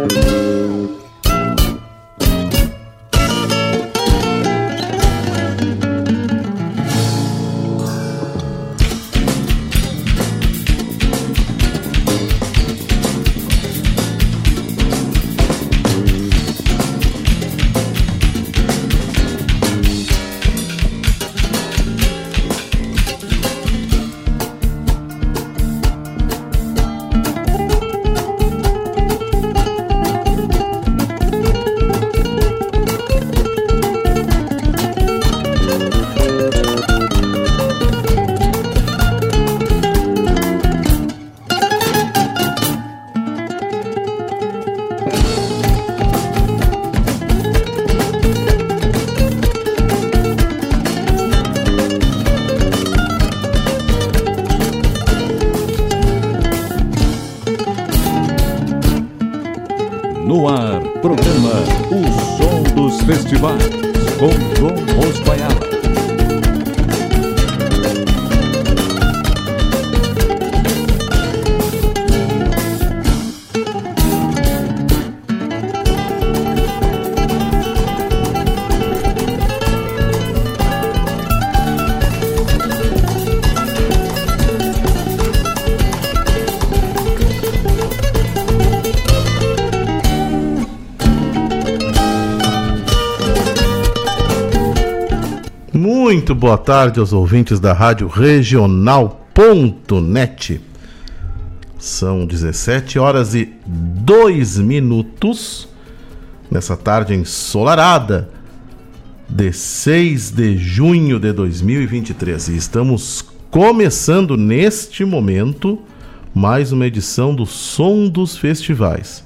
Muito boa tarde aos ouvintes da Rádio Regional.net. São 17 horas e 2 minutos nessa tarde ensolarada de 6 de junho de 2023. E estamos começando neste momento mais uma edição do Som dos Festivais.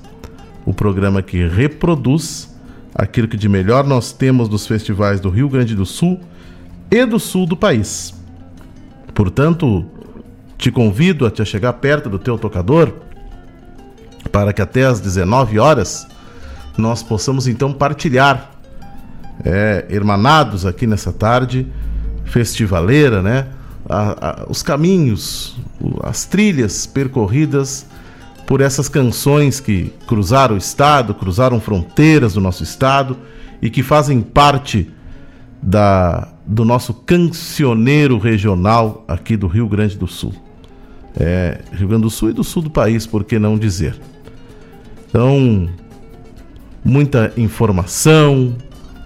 O programa que reproduz aquilo que de melhor nós temos dos festivais do Rio Grande do Sul e do sul do país. Portanto, te convido a te chegar perto do teu tocador para que até às 19 horas nós possamos então partilhar, é, hermanados aqui nessa tarde festivaleira, né? A, a, os caminhos, as trilhas percorridas por essas canções que cruzaram o estado, cruzaram fronteiras do nosso estado e que fazem parte da do nosso cancioneiro regional aqui do Rio Grande do Sul. É, Rio Grande do Sul e do sul do país, por que não dizer? Então, muita informação,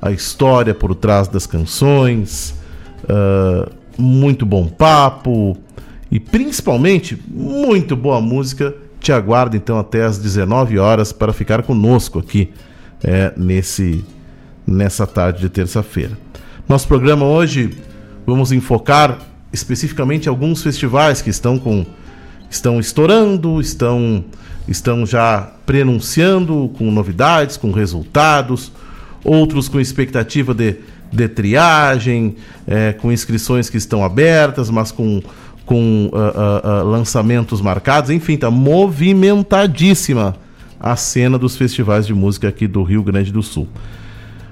a história por trás das canções, uh, muito bom papo e principalmente muito boa música. Te aguardo então até às 19 horas para ficar conosco aqui é, nesse, nessa tarde de terça-feira. Nosso programa hoje vamos enfocar especificamente alguns festivais que estão com estão estourando, estão estão já prenunciando com novidades, com resultados, outros com expectativa de, de triagem, é, com inscrições que estão abertas, mas com, com uh, uh, uh, lançamentos marcados. Enfim, está movimentadíssima a cena dos festivais de música aqui do Rio Grande do Sul.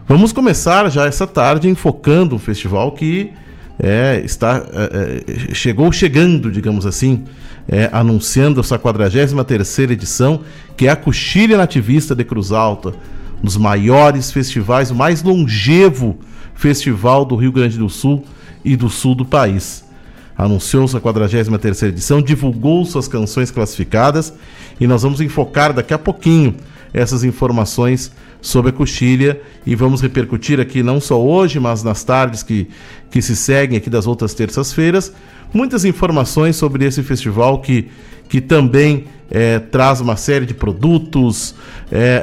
Vamos começar já essa tarde enfocando um festival que é, está é, é chegou chegando, digamos assim, é, anunciando a sua 43 edição, que é a Coxilha Nativista de Cruz Alta, um dos maiores festivais, o mais longevo festival do Rio Grande do Sul e do sul do país. Anunciou sua 43 edição, divulgou suas canções classificadas e nós vamos enfocar daqui a pouquinho essas informações sobre a coxilha e vamos repercutir aqui não só hoje, mas nas tardes que, que se seguem aqui das outras terças-feiras, muitas informações sobre esse festival que, que também é, traz uma série de produtos, é,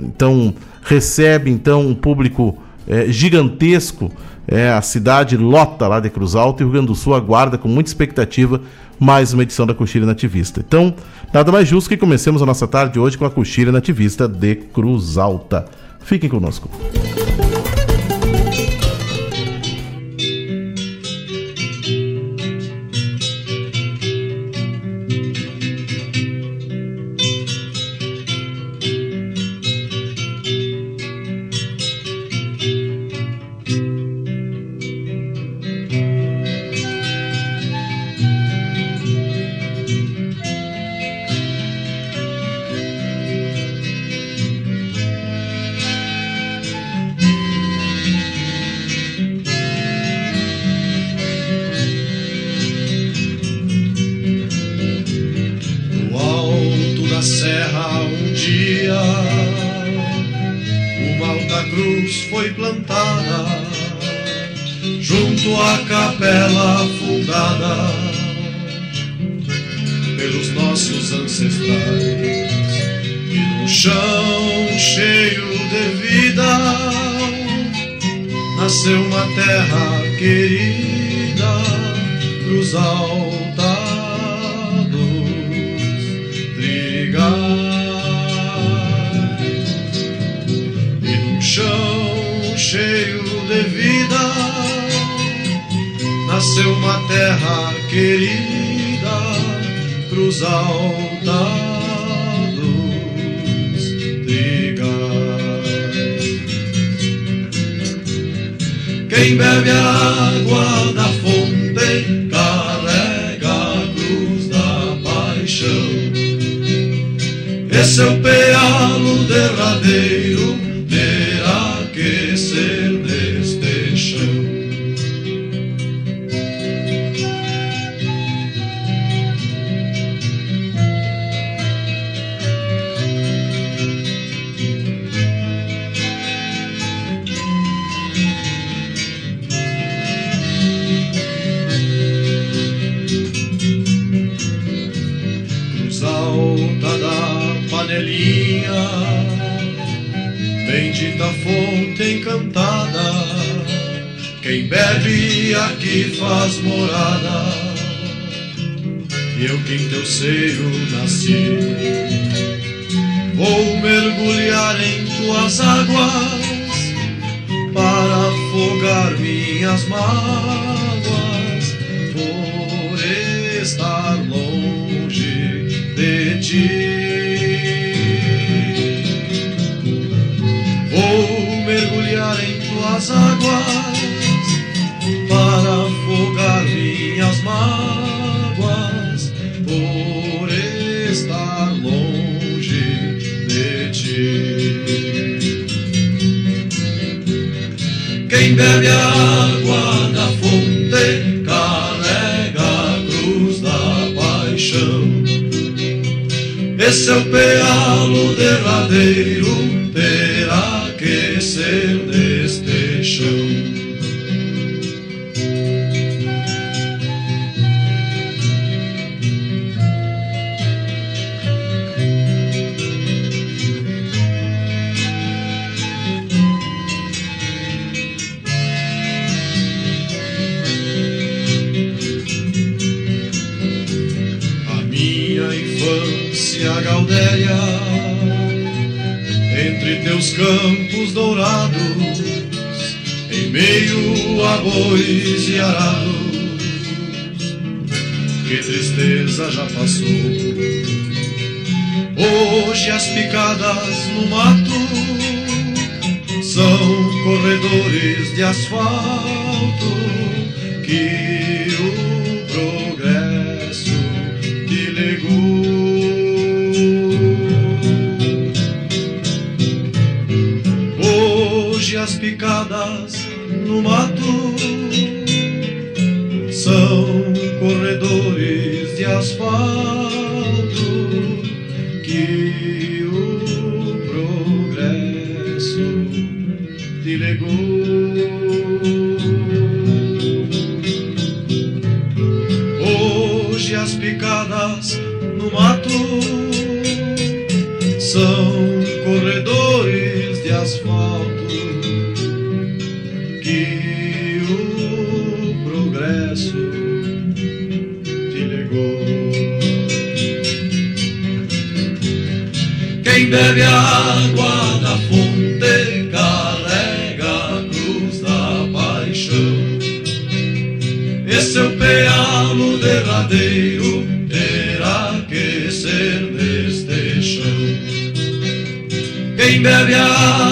então recebe então um público é, gigantesco. É, a cidade lota lá de Cruz Alta e o Rio Grande do Sul aguarda com muita expectativa mais uma edição da Coxilha Nativista. Então, nada mais justo que comecemos a nossa tarde hoje com a Coxilha Nativista de Cruz Alta. Fiquem conosco. À capela fundada pelos nossos ancestrais e no chão cheio de vida nasceu uma terra querida dos trigais. E no chão cheio nasceu uma terra querida cruz alta Quem bebe a água da fonte carrega a cruz da paixão. Esse é o pealo derradeiro, Bebe aqui faz morada. E eu que em teu seio nasci, vou mergulhar em tuas águas para afogar minhas mágoas por estar longe de ti. Quem bebe água da fonte carrega a cruz da paixão. Esse é o pealo derradeiro, campos dourados, em meio a bois e arados. Que tristeza já passou. Hoje as picadas no mato são corredores de asfalto que picadas no mato bebe a água da fonte carrega a cruz da paixão. Esse é o pealo derradeiro, terá que ser neste chão. Quem bebe a água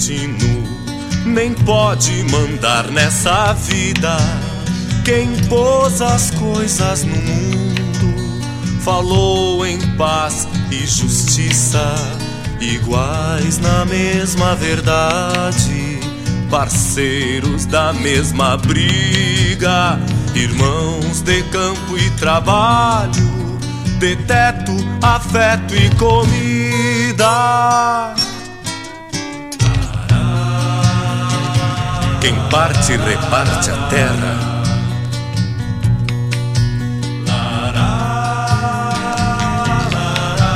destino nem pode mandar nessa vida. Quem pôs as coisas no mundo falou em paz e justiça, iguais na mesma verdade, parceiros da mesma briga, irmãos de campo e trabalho, de teto, afeto e comida. Quem parte, reparte a terra.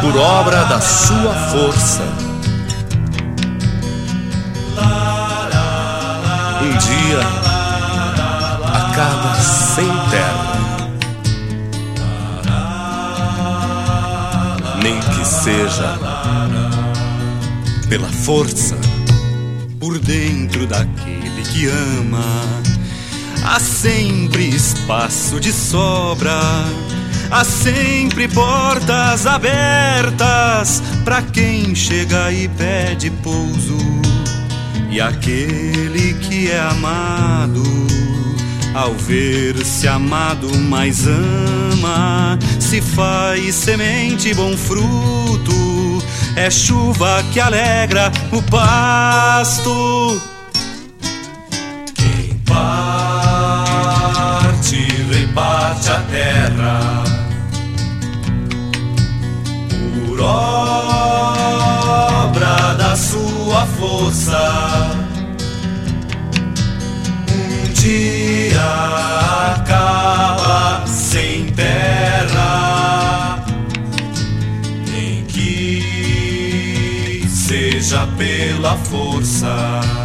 Por obra da sua força. Um dia acaba sem terra. Nem que seja pela força por dentro daqui que ama. Há sempre espaço de sobra, há sempre portas abertas para quem chega e pede pouso. E aquele que é amado, ao ver-se amado, mais ama, se faz semente bom fruto é chuva que alegra o pasto. Reparte a terra. Por obra da sua força. Um dia acaba sem terra. seja pela força.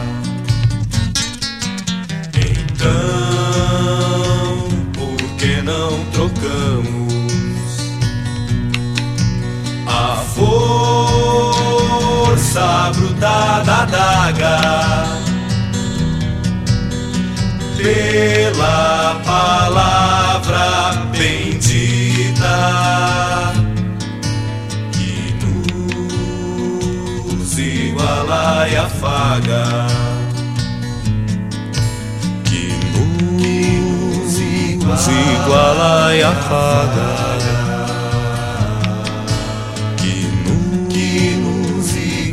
Força bruta da daga pela palavra bendita? iguala e afaga. Que nos iguala e afaga.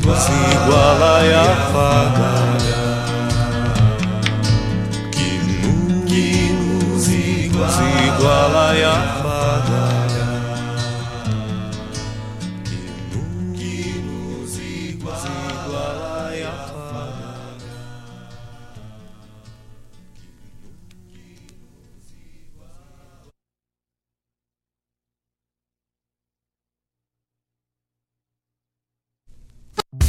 Nos iguala e afaga. Que nos iguala e afaga.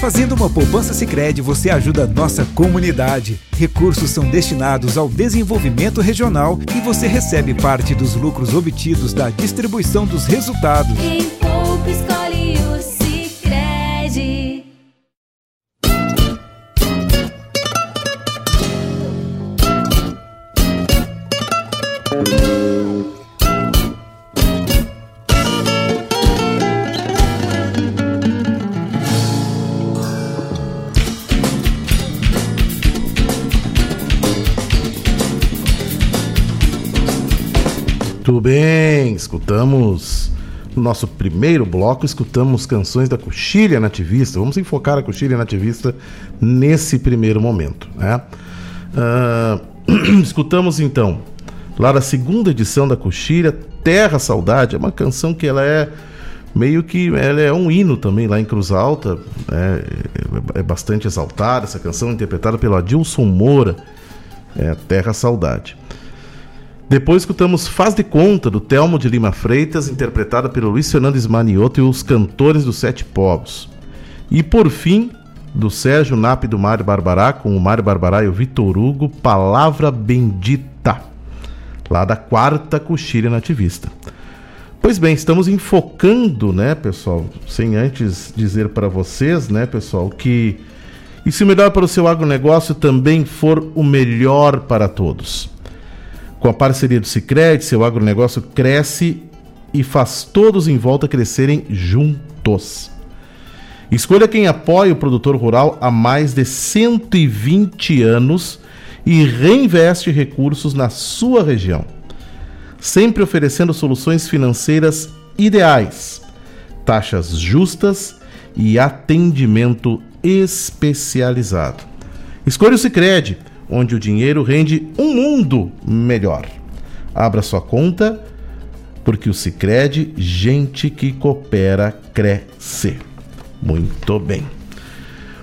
Fazendo uma poupança Sicredi, você ajuda a nossa comunidade. Recursos são destinados ao desenvolvimento regional e você recebe parte dos lucros obtidos da distribuição dos resultados. Bem, escutamos no nosso primeiro bloco, escutamos canções da Coxilha Nativista. Vamos enfocar a Coxilha Nativista nesse primeiro momento. Né? Ah, escutamos então, lá da segunda edição da Coxilha, Terra Saudade, é uma canção que ela é meio que ela é um hino também lá em Cruz Alta, é, é bastante exaltada essa canção, interpretada pelo Adilson Moura, é Terra Saudade. Depois escutamos Faz de Conta, do Telmo de Lima Freitas, interpretada pelo Luiz Fernandes Manioto e os Cantores dos Sete Povos. E por fim, do Sérgio Nap do Mário Barbará, com o Mário Barbará e o Vitor Hugo, Palavra Bendita, lá da quarta coxilha nativista. Pois bem, estamos enfocando, né, pessoal, sem antes dizer para vocês, né, pessoal, que e se o melhor para o seu agronegócio também for o melhor para todos. Com a parceria do Sicredi, seu agronegócio cresce e faz todos em volta crescerem juntos. Escolha quem apoia o produtor rural há mais de 120 anos e reinveste recursos na sua região, sempre oferecendo soluções financeiras ideais, taxas justas e atendimento especializado. Escolha o Sicredi onde o dinheiro rende um mundo melhor. Abra sua conta, porque o Sicredi, gente que coopera, cresce. Muito bem.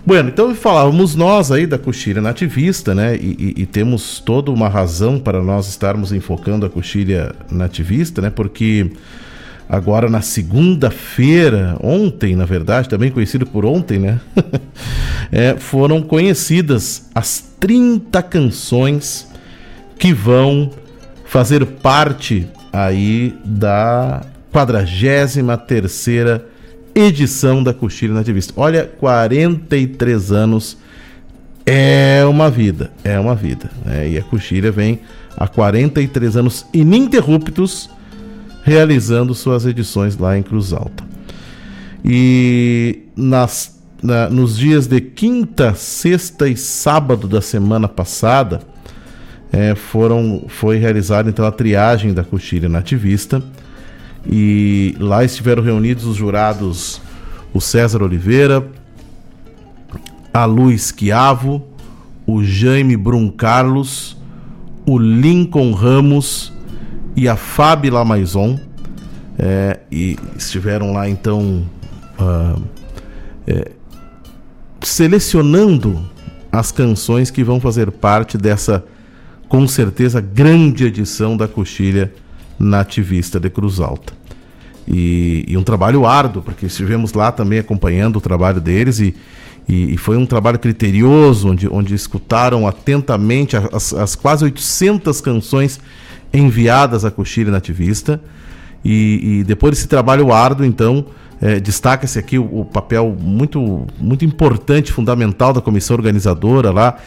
Bueno, então falávamos nós aí da coxilha nativista, né? E, e, e, temos toda uma razão para nós estarmos enfocando a coxilha nativista, né? Porque agora na segunda-feira, ontem, na verdade, também conhecido por ontem, né? é, foram conhecidas as 30 canções que vão fazer parte aí da 43 edição da Coxilha Nativista. Olha, 43 anos é uma vida, é uma vida. Né? E a Coxilha vem há 43 anos ininterruptos realizando suas edições lá em Cruz Alta. E nas, na, nos dias de quinta, sexta e sábado da semana passada, é, foram, foi realizada então a triagem da coxilha nativista e lá estiveram reunidos os jurados o César Oliveira, a Luiz Chiavo, o Jaime Brum Carlos, o Lincoln Ramos e a Fábio Lamaison. É, e estiveram lá então uh, é, selecionando as canções que vão fazer parte dessa, com certeza, grande edição da coxilha nativista de Cruz Alta. E, e, um trabalho árduo, porque estivemos lá também acompanhando o trabalho deles e, e, e foi um trabalho criterioso, onde, onde escutaram atentamente as, as quase 800 canções enviadas à Coxilha Nativista. E, e, depois desse trabalho árduo, então, é, destaca-se aqui o, o, papel muito, muito importante, fundamental da comissão organizadora lá,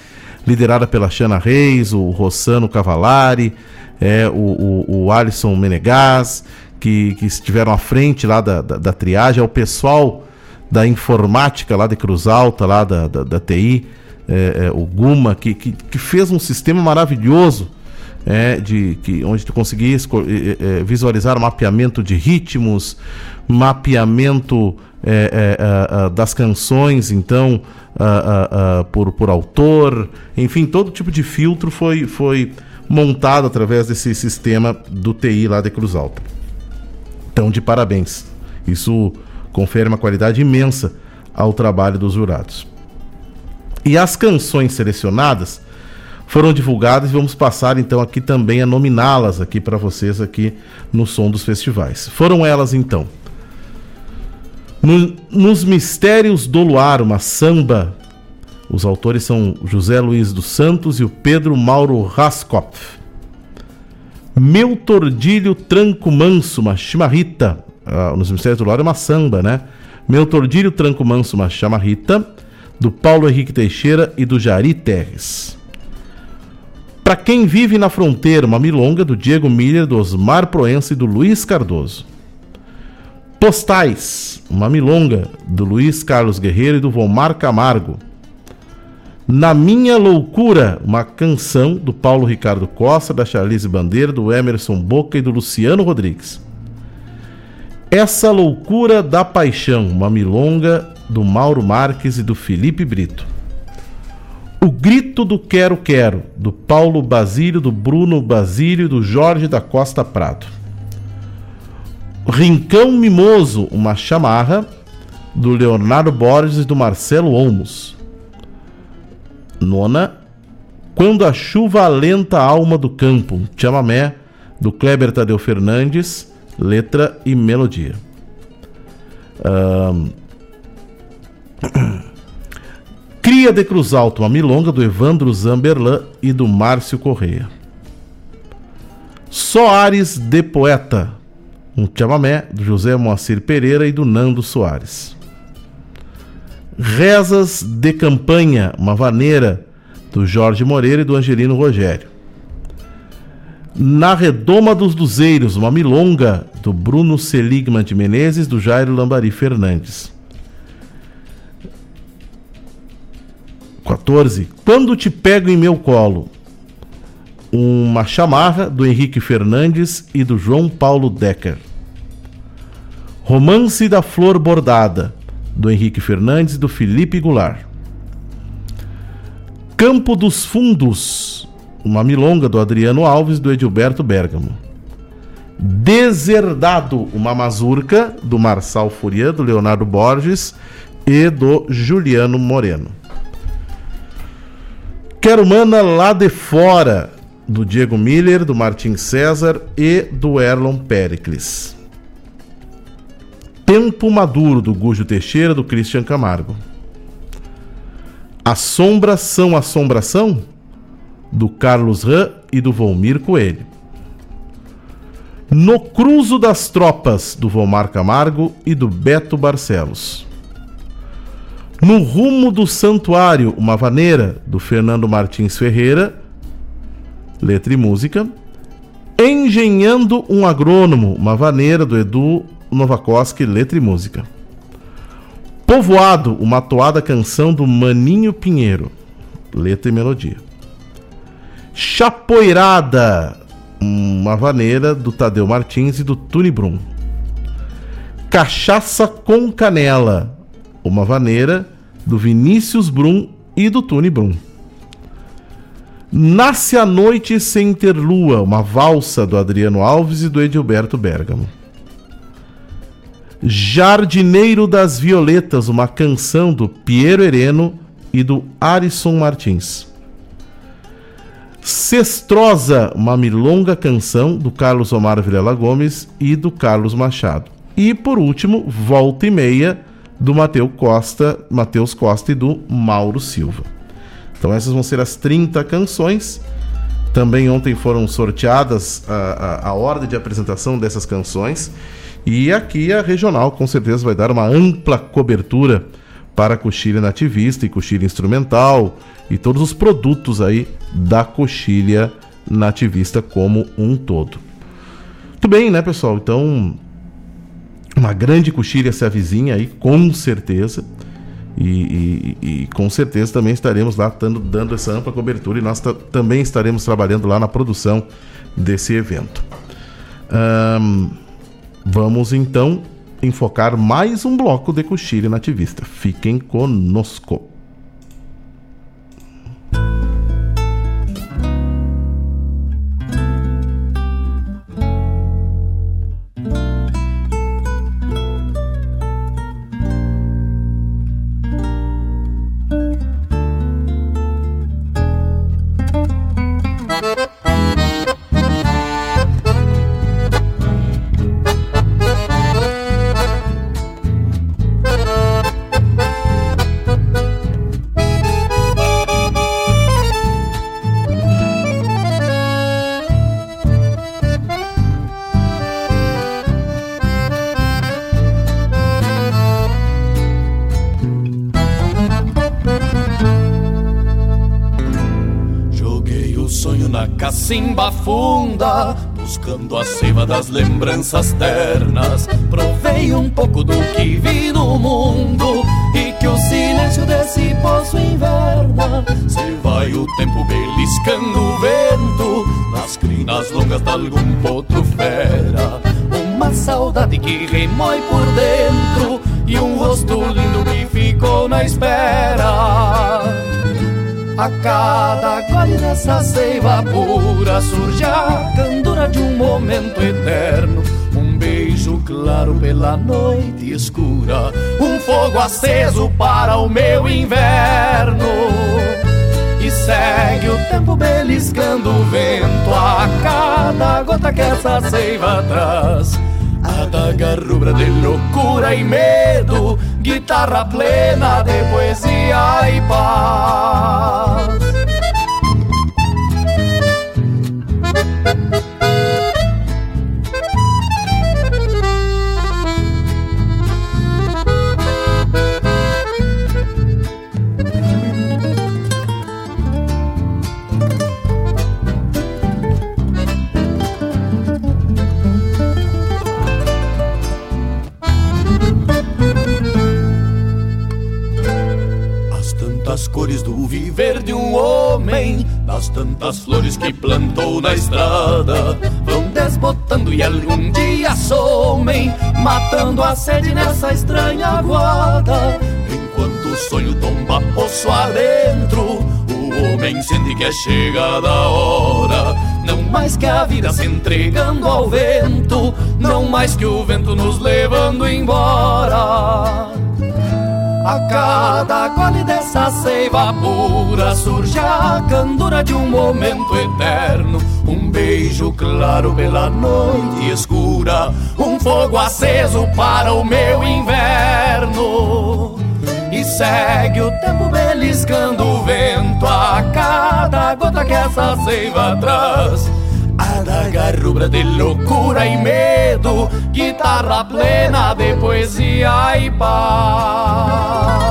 liderada pela Xana Reis, o Rossano Cavalari, é, o, o, o Alisson Menegas, que, que estiveram à frente lá da, da, da triagem, é o pessoal da informática lá de Cruz Alta, lá da, da, da TI, é, é, o Guma, que, que, que, fez um sistema maravilhoso é, de, que, onde tu conseguia é, visualizar mapeamento de ritmos, mapeamento é, das canções, então, por, por autor, enfim, todo tipo de filtro foi, foi montado através desse sistema do TI lá de Cruz Alta. Então, de parabéns. Isso confere uma qualidade imensa ao trabalho dos jurados. E as canções selecionadas foram divulgadas e vamos passar então aqui também a nominá-las aqui para vocês aqui no som dos festivais. Foram elas então: no, Nos Mistérios do Luar, uma samba. Os autores são José Luiz dos Santos e o Pedro Mauro Raskopf. Meu Tordilho Tranco Manso, uma chimarrita, uh, nos Mistérios do Loro é uma samba, né? Meu Tordilho Tranco Manso, uma chamarrita, do Paulo Henrique Teixeira e do Jari Terres. Para quem vive na fronteira, uma milonga do Diego Miller, do Osmar Proença e do Luiz Cardoso. Postais, uma milonga do Luiz Carlos Guerreiro e do Vomar Camargo. Na Minha Loucura, uma canção do Paulo Ricardo Costa, da Charlize Bandeira, do Emerson Boca e do Luciano Rodrigues. Essa Loucura da Paixão, uma milonga do Mauro Marques e do Felipe Brito. O Grito do Quero Quero, do Paulo Basílio, do Bruno Basílio do Jorge da Costa Prado. Rincão Mimoso, uma chamarra, do Leonardo Borges e do Marcelo Olmos. Nona, Quando a Chuva Alenta a Alma do Campo, chamamé, do Kleber Tadeu Fernandes letra e melodia. Um... Cria de Cruz Alto, uma milonga do Evandro Zamberlan e do Márcio Correia. Soares de Poeta, um chamamé do José Moacir Pereira e do Nando Soares. Rezas de Campanha, uma vaneira do Jorge Moreira e do Angelino Rogério. Na Redoma dos Duzeiros, uma milonga do Bruno Seligman de Menezes, do Jairo Lambari Fernandes. 14. Quando te pego em meu colo, uma chamarra do Henrique Fernandes e do João Paulo Decker. Romance da Flor Bordada, do Henrique Fernandes e do Felipe Goulart. Campo dos Fundos, uma milonga do Adriano Alves do Edilberto Bergamo. Deserdado, uma mazurca do Marçal Furian, do Leonardo Borges e do Juliano Moreno. Quero Mana lá de fora, do Diego Miller, do Martin César e do Erlon Pericles. Tempo Maduro, do Gujo Teixeira, do Christian Camargo. Assombração, Assombração, do Carlos Ran e do Volmir Coelho. No Cruzo das Tropas, do Vomar Camargo e do Beto Barcelos. No Rumo do Santuário, uma vaneira, do Fernando Martins Ferreira, letra e música. Engenhando um Agrônomo, uma vaneira, do Edu Novakoski, letra e música. Povoado, uma toada canção do Maninho Pinheiro, letra e melodia. Chapoirada, uma vaneira do Tadeu Martins e do Tuni Brum. Cachaça com Canela, uma vaneira do Vinícius Brum e do Tuni Brum. Nasce a Noite Sem Ter Lua, uma valsa do Adriano Alves e do Edilberto Bergamo. Jardineiro das Violetas, uma canção do Piero Hereno e do Arisson Martins. Cestrosa, uma milonga canção do Carlos Omar Vilela Gomes e do Carlos Machado. E por último, Volta e Meia do Mateus Costa, Mateus Costa e do Mauro Silva. Então essas vão ser as 30 canções. Também ontem foram sorteadas a, a, a ordem de apresentação dessas canções. E aqui a regional com certeza vai dar uma ampla cobertura para a coxilha nativista e coxilha instrumental e todos os produtos aí da coxilha nativista como um todo. Muito bem, né, pessoal? Então, uma grande coxilha se avizinha aí, com certeza. E, e, e, com certeza também estaremos lá dando, dando essa ampla cobertura e nós também estaremos trabalhando lá na produção desse evento. Vamos então enfocar mais um bloco de coxilha nativista. Fiquem conosco. Lembranças ternas. Provei um pouco do que vi no mundo e que o silêncio desse poço inverna. Se vai o tempo beliscando o vento nas crinas longas de algum potro fera. Uma saudade que remói por dentro e um rosto lindo que ficou na espera. A cada gole dessa seiva pura surge a candura de um momento eterno. Um beijo claro pela noite escura, um fogo aceso para o meu inverno. E segue o tempo beliscando o vento a cada gota que essa seiva traz. Adaga rubra de loucura e medo, guitarra plena de poesia e paz. Viver de um homem, das tantas flores que plantou na estrada, vão desbotando e algum dia somem, matando a sede nessa estranha guarda. Enquanto o sonho tomba poço adentro, o homem sente que é chegada a hora. Não mais que a vida se entregando ao vento, não mais que o vento nos levando embora. A cada gole dessa seiva pura surge a candura de um momento eterno. Um beijo claro pela noite escura um fogo aceso para o meu inverno. E segue o tempo beliscando o vento a cada gota que essa seiva traz. Adaga rubra de loucura e medo, guitarra plena de poesia e paz.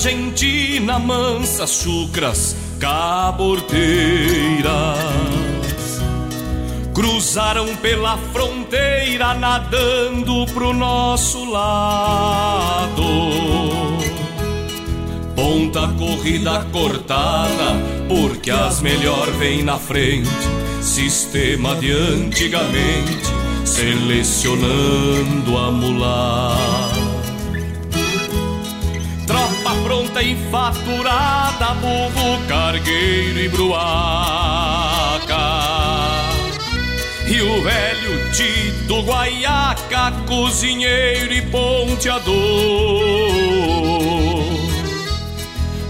Argentina mansas, chucras, caborteiras. Cruzaram pela fronteira nadando pro nosso lado. Ponta corrida cortada, porque as melhor vêm na frente. Sistema de antigamente, selecionando a mulata Tropa pronta e faturada, burro, cargueiro e bruaca. E o velho Tito Guaiaca, cozinheiro e ponteador.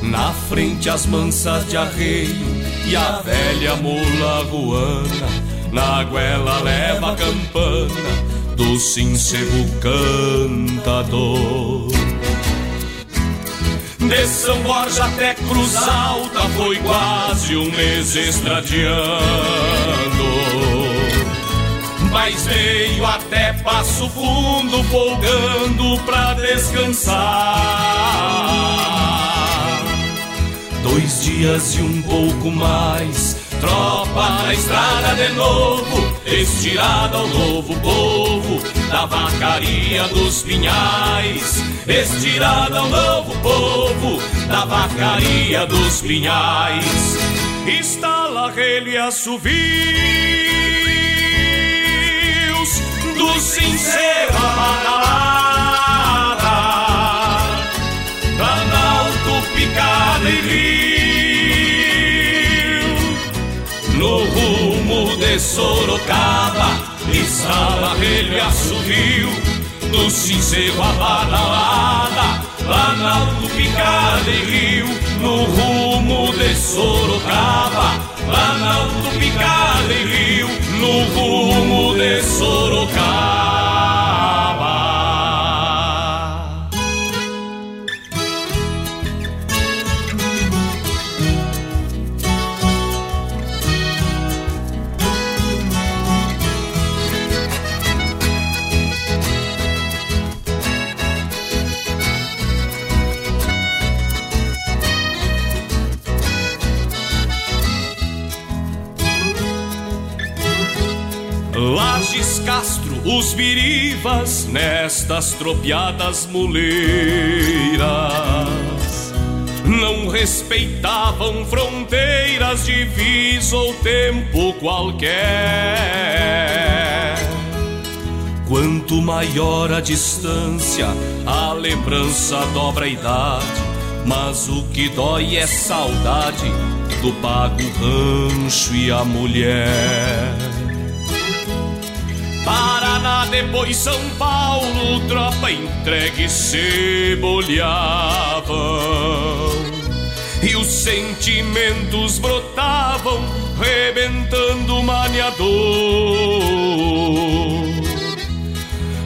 Na frente as mansas de arreio e a velha mula ruana. Na goela leva a campana do sincero cantador. De São Borja até Cruz Alta foi quase um mês estradiando. Mas veio até Passo Fundo folgando pra descansar. Dois dias e um pouco mais, tropa na estrada de novo, estirada ao novo povo da vacaria dos pinhais, estirada ao novo povo da vacaria dos pinhais. Instala ele assovios do sincero amaralada, Planalto picado e rio, no rumo de Sorocaba e sala ele assumiu do sincero a badalada Planalto, Picada e Rio No rumo de Sorocaba. Planalto, Picada e Rio No rumo de Sorocaba Lages Castro, os virivas nestas tropiadas muleiras não respeitavam fronteiras, divisa ou tempo qualquer. Quanto maior a distância, a lembrança dobra a idade, mas o que dói é saudade do pago rancho e a mulher. Depois São Paulo, tropa entregue se bolhavam. E os sentimentos brotavam, rebentando o maniador.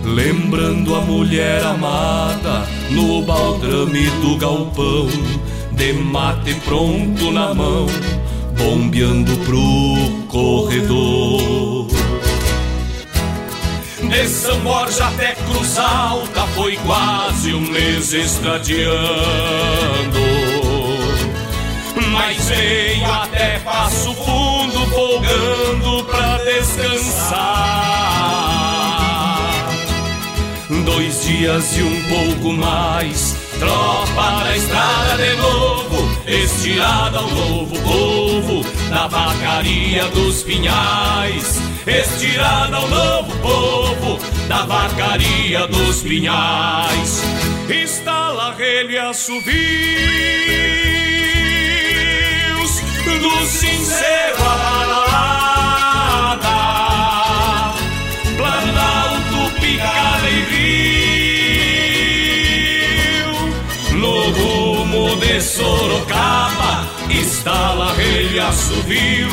Lembrando a mulher amada no baldrame do galpão, de mate pronto na mão, bombeando pro corredor. De São Borja até Cruz Alta foi quase um mês estadiando. Mas veio até Passo Fundo folgando pra descansar. Dois dias e um pouco mais, tropa na estrada de novo, estirada ao novo povo, na vacaria dos pinhais. Estirada ao novo povo, da vacaria dos pinhais. Instala relha assovios do sincero abalada, planalto picada e rio, no rumo de Sorocaba, instala relha assovio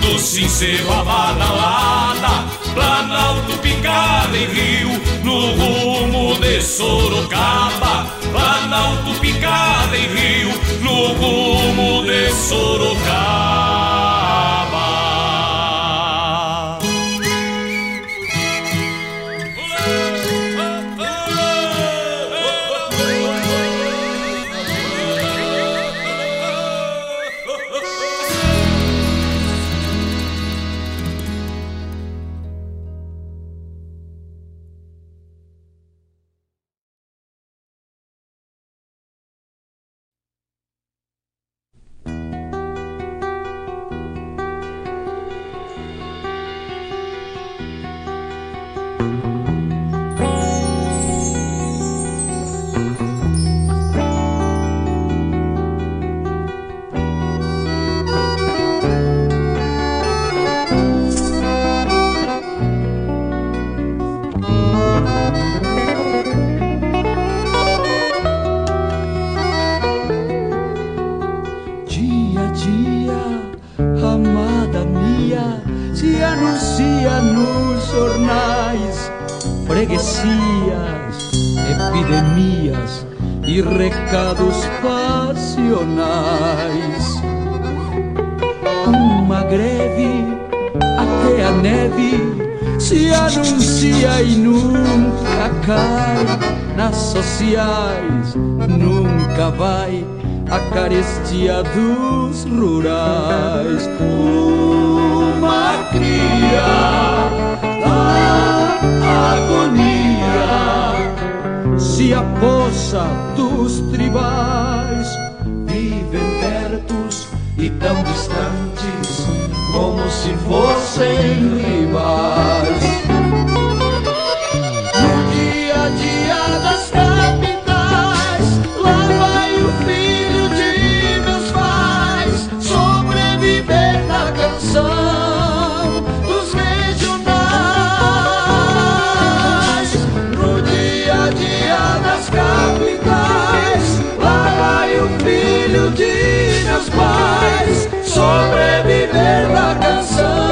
do sincero abalada, planalto picada e rio, no rumo de Sorocaba, planalto picada e rio, no rumo de Sorocaba. Nas sociais, nunca vai a carestia dos rurais. Uma cria da agonia se apossa dos tribais, vivem pertos e tão distantes como se fossem rivais. Meus pais sobreviver na canção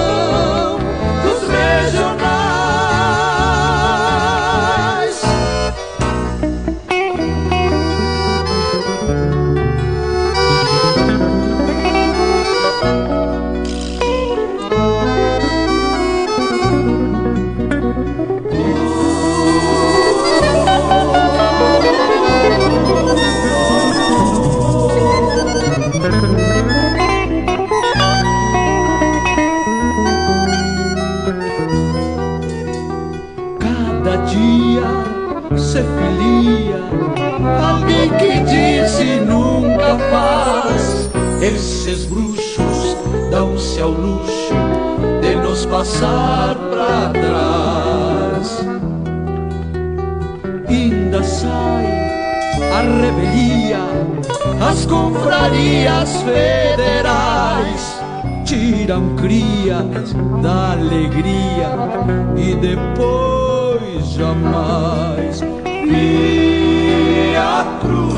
passar para trás. Ainda sai a revelia, as confrarias federais tiram crias da alegria e depois jamais via cruzes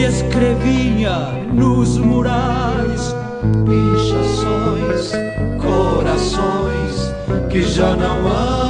se escrevia nos murais. Pichações, corações que já não amam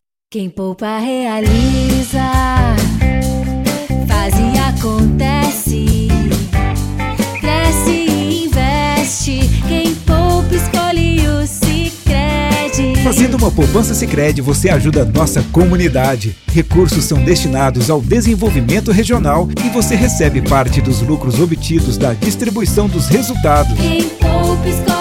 Quem poupa realiza, faz e acontece. Cresce e investe. Quem poupa escolhe o Sicredi. Fazendo uma poupança Sicredi, você ajuda a nossa comunidade. Recursos são destinados ao desenvolvimento regional e você recebe parte dos lucros obtidos da distribuição dos resultados. Quem poupa escolhe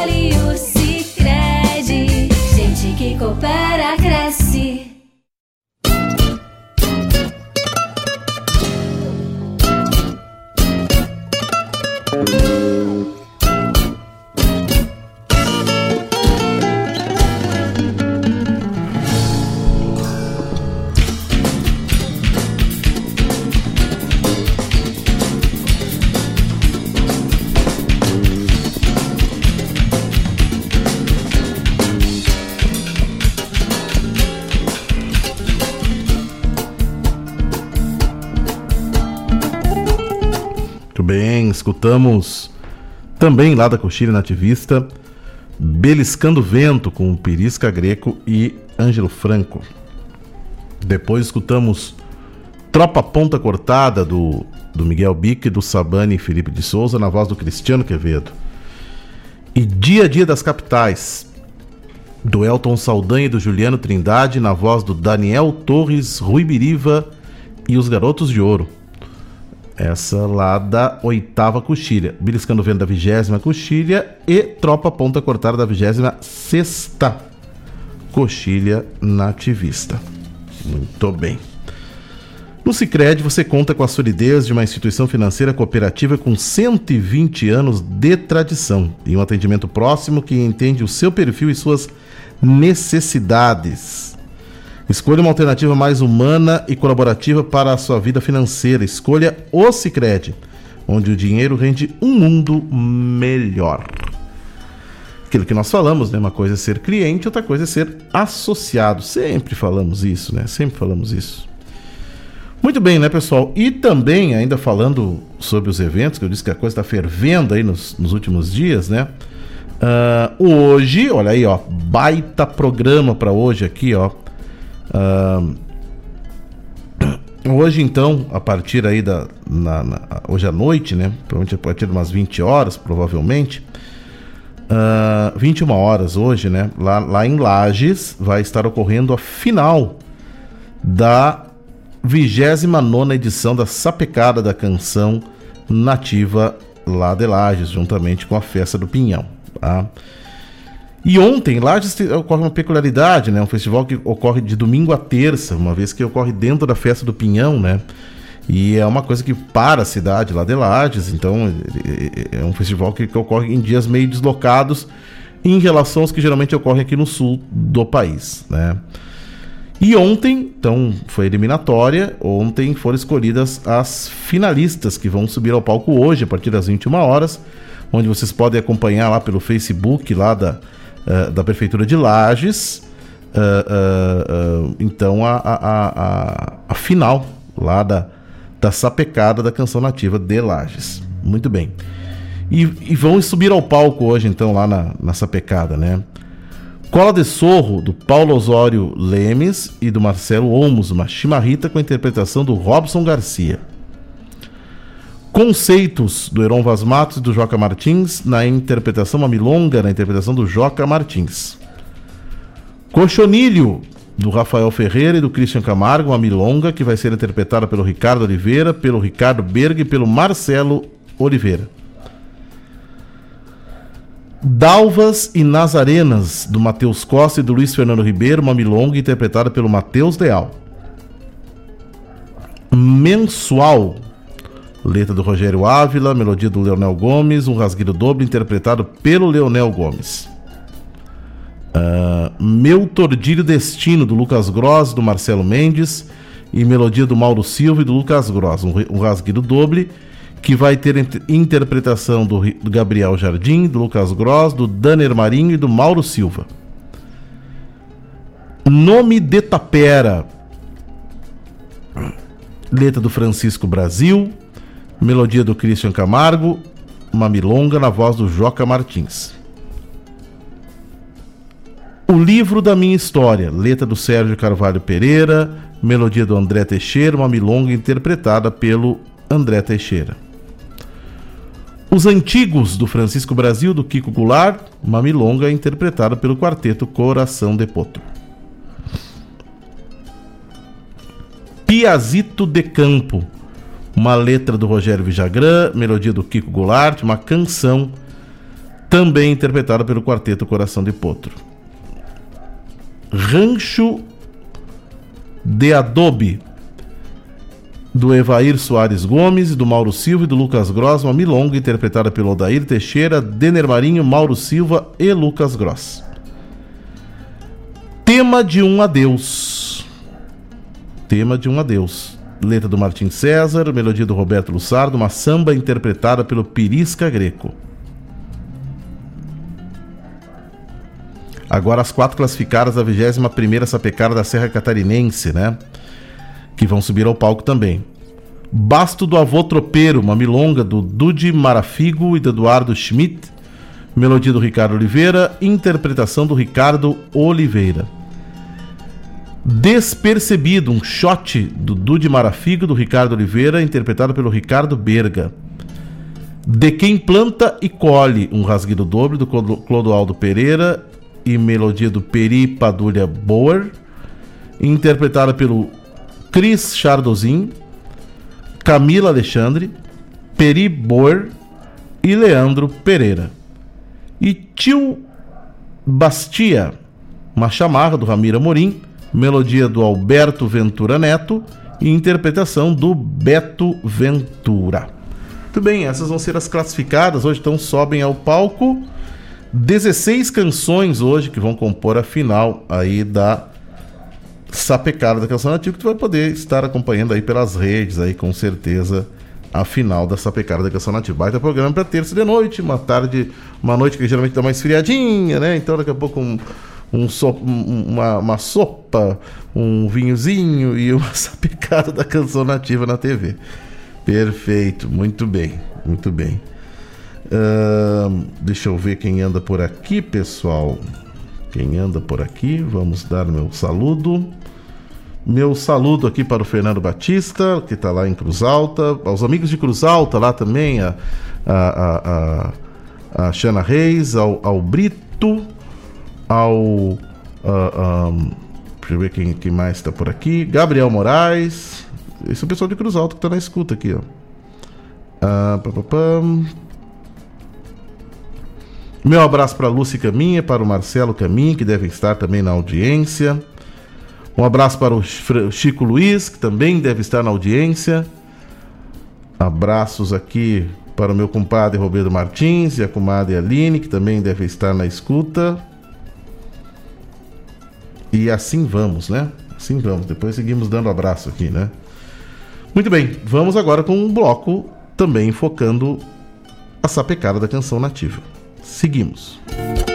escutamos também lá da Coxilha Nativista, Beliscando Vento com Pirisca Greco e Ângelo Franco. Depois escutamos Tropa Ponta Cortada do, do Miguel Bique, do Sabani e Felipe de Souza, na voz do Cristiano Quevedo. E Dia a Dia das Capitais, do Elton Saldanha e do Juliano Trindade, na voz do Daniel Torres, Rui Biriva e os Garotos de Ouro. Essa lá da oitava coxilha. Beliscando Vento da vigésima coxilha e Tropa Ponta Cortada da vigésima sexta coxilha nativista. Muito bem. No Cicred você conta com a solidez de uma instituição financeira cooperativa com 120 anos de tradição e um atendimento próximo que entende o seu perfil e suas necessidades. Escolha uma alternativa mais humana e colaborativa para a sua vida financeira. Escolha o Cicred, onde o dinheiro rende um mundo melhor. Aquilo que nós falamos, né? Uma coisa é ser cliente, outra coisa é ser associado. Sempre falamos isso, né? Sempre falamos isso. Muito bem, né, pessoal? E também, ainda falando sobre os eventos, que eu disse que a coisa está fervendo aí nos, nos últimos dias, né? Ah, hoje, olha aí, ó, baita programa para hoje aqui, ó. Ah, hoje, então, a partir aí da. na- na- hoje à noite, né? Provavelmente a partir de umas 20 horas, provavelmente. Ah, 21 horas hoje, né? Lá, lá em Lages vai estar ocorrendo a final da 29 edição da Sapecada da Canção Nativa lá de Lages, juntamente com a Festa do Pinhão. Tá? E ontem, te- ocorre uma peculiaridade, né? Um festival que ocorre de domingo a terça, uma vez que ocorre dentro da Festa do Pinhão, né? E é uma coisa que para a cidade lá de Lages, então é- é é um festival que, que ocorre em dias meio deslocados em relação aos que geralmente ocorrem aqui no sul do país, né? E ontem, então, foi eliminatória. Ontem foram escolhidas as finalistas que vão subir ao palco hoje, a partir das 21 horas, onde vocês podem acompanhar lá pelo Facebook lá da, eh, da Prefeitura de Lages. eh, então, a, a, a, a- a final lá da, da sapecada da canção nativa de Lages. Muito bem. E, e vão subir ao palco hoje, então, lá na, na sapecada, né? Cola de Sorro, do Paulo Osório Lemes e do Marcelo Olmos, uma chimarrita com a interpretação do Robson Garcia. Conceitos, do Heron Vaz Matos e do Joca Martins, na interpretação, uma milonga na interpretação do Joca Martins. Cochonilho, do Rafael Ferreira e do Christian Camargo, uma milonga que vai ser interpretada pelo Ricardo Oliveira, pelo Ricardo Berg e pelo Marcelo Oliveira. Dalvas e Nazarenas, do Matheus Costa e do Luiz Fernando Ribeiro, uma milonga interpretada pelo Matheus Leal. Mensual, letra do Rogério Ávila, melodia do Leonel Gomes, um rasgueiro doble interpretado pelo Leonel Gomes. Ah, Meu Tordilho Destino, do Lucas Gross, do Marcelo Mendes, e melodia do Mauro Silva e do Lucas Gross, um, um rasgueiro doble, que vai ter int- interpretação do, do Gabriel Jardim, do Lucas Gross, do Danner Marinho e do Mauro Silva. Nome de Tapera, letra do Francisco Brasil, melodia do Christian Camargo, uma milonga na voz do Joca Martins. O livro da minha história, letra do Sérgio Carvalho Pereira, melodia do André Teixeira, uma milonga interpretada pelo André Teixeira. Os Antigos, do Francisco Brasil, do Kiko Goulart, uma milonga interpretada pelo quarteto Coração de Potro. Piazito de Campo, uma letra do Rogério Vijagrã, melodia do Kiko Goulart, uma canção também interpretada pelo quarteto Coração de Potro. Rancho de Adobe, do Evair Soares Gomes, do Mauro Silva e do Lucas Gross, uma milonga interpretada pelo Odair Teixeira, Denner Marinho, Mauro Silva e Lucas Gross. Tema de um adeus. Tema de um adeus. Letra do Martim César, melodia do Roberto Lussardo, uma samba interpretada pelo Pirisca Greco. Agora as quatro classificadas da 21ª Sapecada da Serra Catarinense, né? Que vão subir ao palco também. Basto do Avô Tropeiro, uma milonga do Dudi Marafigo e do Eduardo Schmidt. Melodia do Ricardo Oliveira, interpretação do Ricardo Oliveira. Despercebido, um shot do Dudi Marafigo, do Ricardo Oliveira, interpretado pelo Ricardo Berga. De Quem Planta e Colhe, um rasguido doble do Clodo- Clodoaldo Pereira e melodia do Peri Padulha Boer, interpretada pelo Chris Chardozin, Camila Alexandre, Peri Boer e Leandro Pereira. E Tio Bastia, uma chamarra do Ramiro Amorim, melodia do Alberto Ventura Neto e interpretação do Beto Ventura. Muito bem, essas vão ser as classificadas. Hoje então sobem ao palco 16 canções hoje que vão compor a final aí da Sapecada da Canção Nativa, que tu vai poder estar acompanhando aí pelas redes aí com certeza a final da Sapecada da Canção Nativa. Baita programa para terça de noite, uma tarde, uma noite que geralmente dá uma esfriadinha, né? Então daqui a pouco um, um so- um- uma, uma sopa, um vinhozinho e uma sapecada da Canção Nativa na TV. Perfeito, muito bem, muito bem. Ahn, deixa eu ver quem anda por aqui, pessoal. Quem anda por aqui, vamos dar meu saludo. Meu saludo aqui para o Fernando Batista, que está lá em Cruz Alta. Aos amigos de Cruz Alta lá também, a, a, a, a, a Reis, ao, ao Brito, ao. ah, ah, deixa eu ver quem, quem mais está por aqui. Gabriel Moraes. Esse é o pessoal de Cruz Alta que está na escuta aqui, ó. Pá. Meu abraço para Lúcia Caminha, para o Marcelo Caminha, que deve estar também na audiência. Um abraço para o Chico Luiz, que também deve estar na audiência. Abraços aqui para o meu compadre Roberto Martins e a comadre Aline, que também deve estar na escuta. E assim vamos, né? Assim vamos. Depois seguimos dando abraço aqui, né? Muito bem, vamos agora com um bloco também focando a sapecada da canção nativa. Seguimos. Procure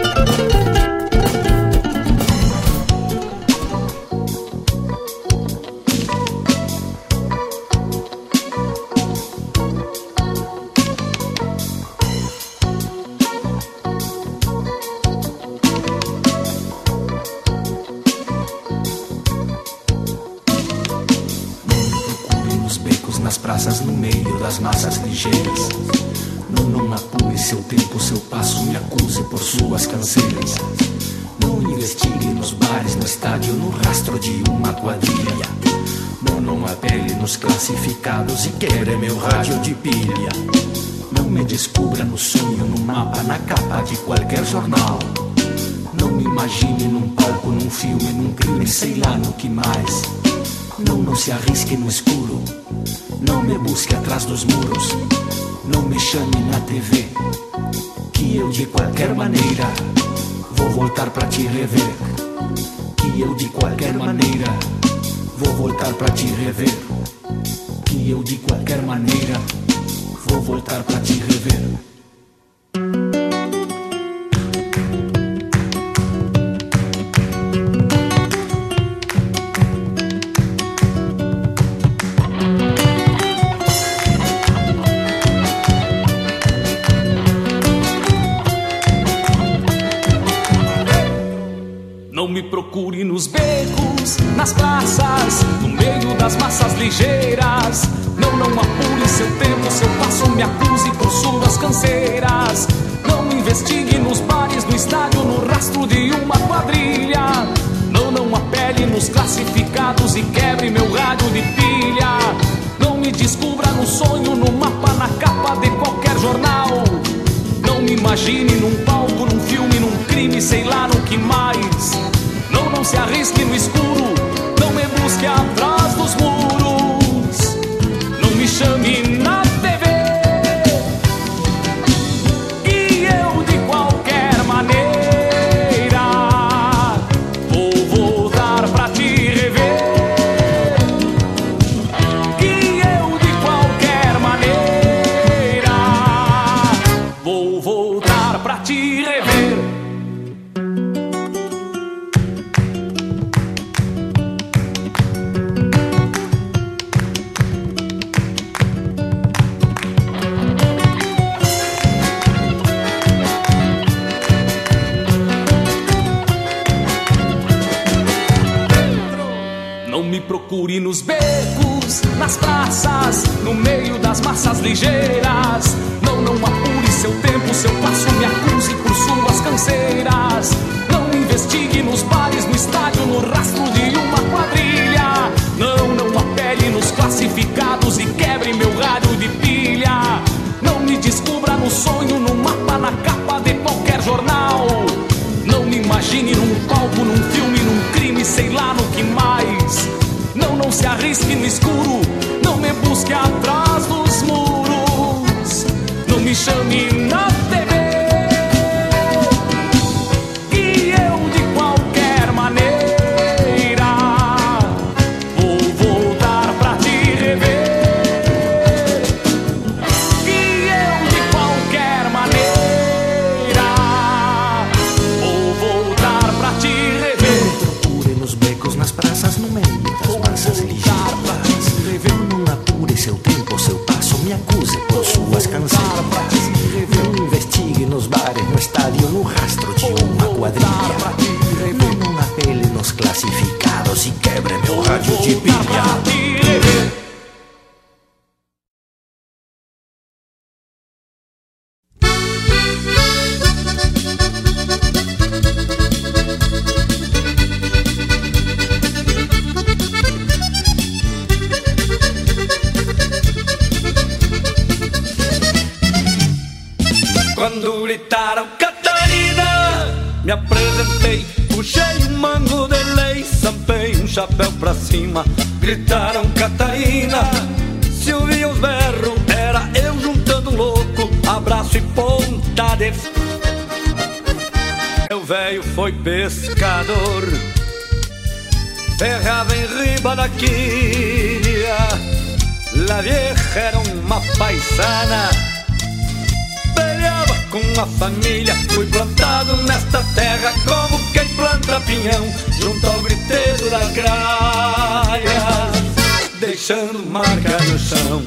Não, não apure seu tempo, seu passo, me acuse por suas canseiras. Não investigue nos bares, no estádio, no rastro de uma quadrilha. Não, não apele nos classificados e quebre meu rádio de pilha. Não me descubra no sonho, no mapa, na capa de qualquer jornal. Não me imagine num palco, num filme, num crime, sei lá no que mais. Não, não se arrisque no escuro, não me busque atrás. show me nothing. vontade de picar. panaquilla. La vieja era uma paisana, peleava com a família. Fui plantado nesta terra como quem planta pinhão, junto ao griteiro da graia, deixando marca no chão.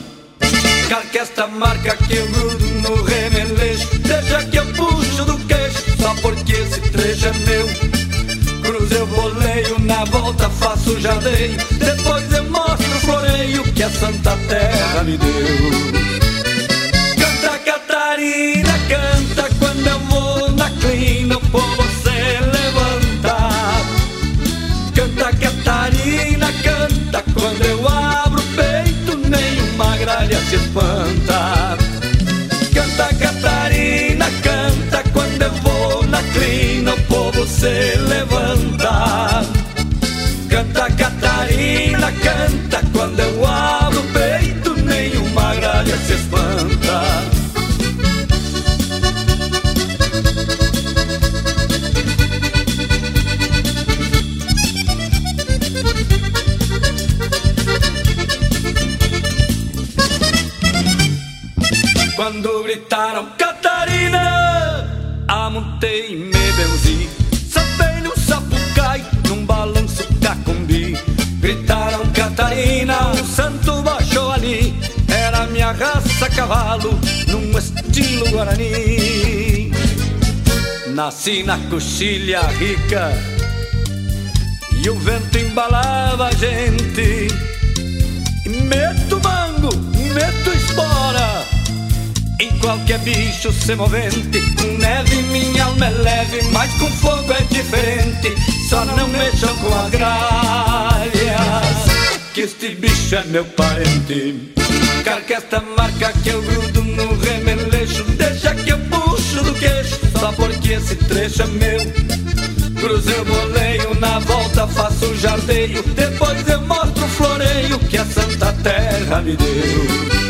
Carque esta marca que eu grudo no remelejo, deixa que eu puxo do queixo, só porque meio, na volta faço jardim. Depois eu mostro o floreio que a Santa Terra me deu. Canta Catarina, canta quando eu vou na clínica. Canta cavalo, num estilo guarani. Nasci na coxilha rica e o vento embalava a gente. E meto mango, meto espora em qualquer bicho semovente. Com neve minha alma é leve, mas com fogo é diferente. Só não mexam com as gralhas, que este bicho é meu parente. Carquesta marca que eu grudo no remeleixo, deixa que eu puxo do queixo, só porque esse trecho é meu. Cruzei o boleio, na volta faço jardeio, depois eu mostro o floreio que a Santa Terra me deu.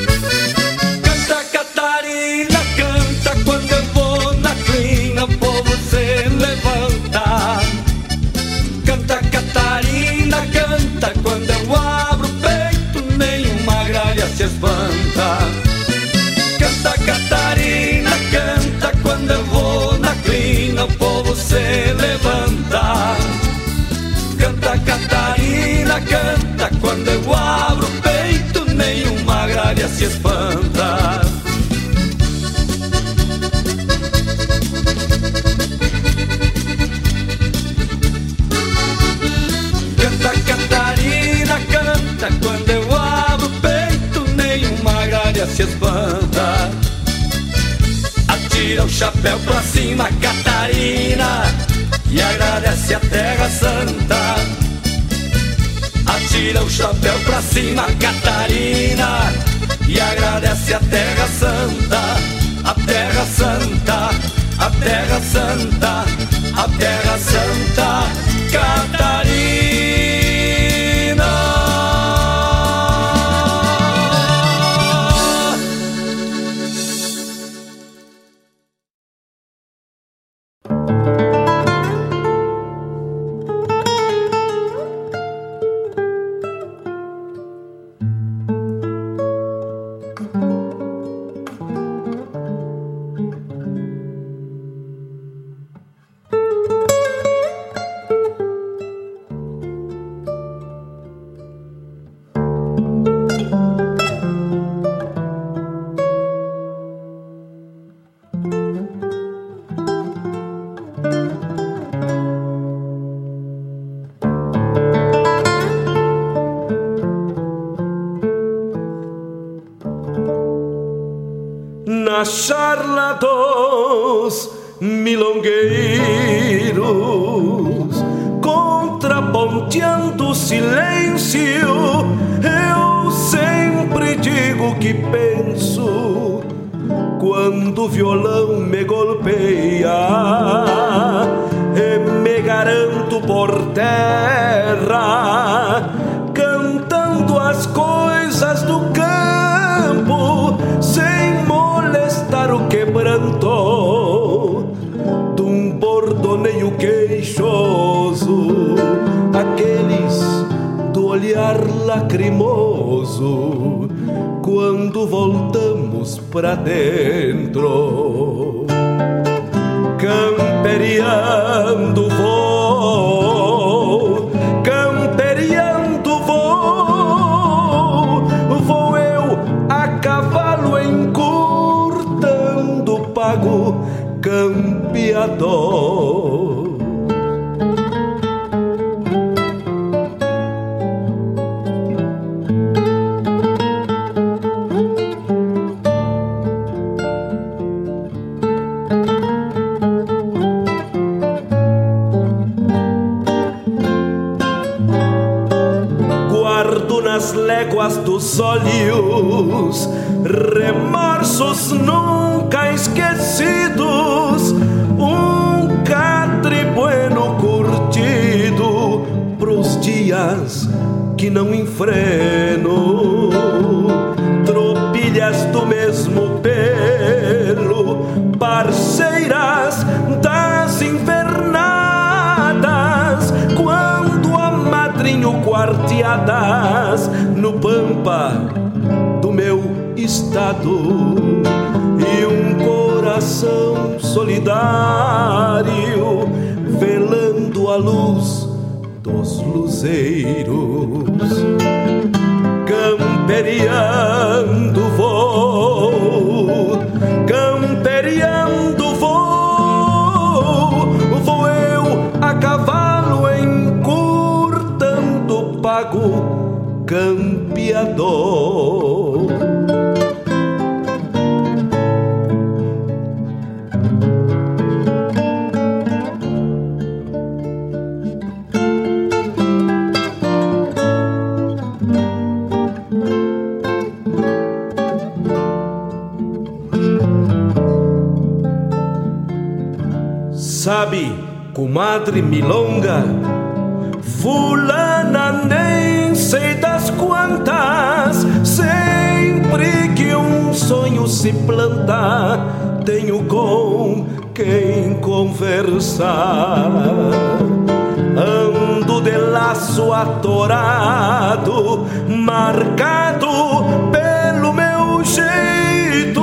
Se espanta. Atira o chapéu pra cima, Catarina, e agradece a Terra Santa. Atira o chapéu pra cima, Catarina, e agradece a Terra Santa, a Terra Santa, a Terra Santa, a Terra Santa, Catarina. Léguas dos olhos remorsos nunca esquecidos, um catre bueno curtido espigas que não enfreno, tropilhas do mesmo pelo, parceiras quarteadas no pampa do meu estado. E um coração solidário velando a luz dos luzeiros, camperiando vou, campeador. Atorado, marcado pelo meu jeito,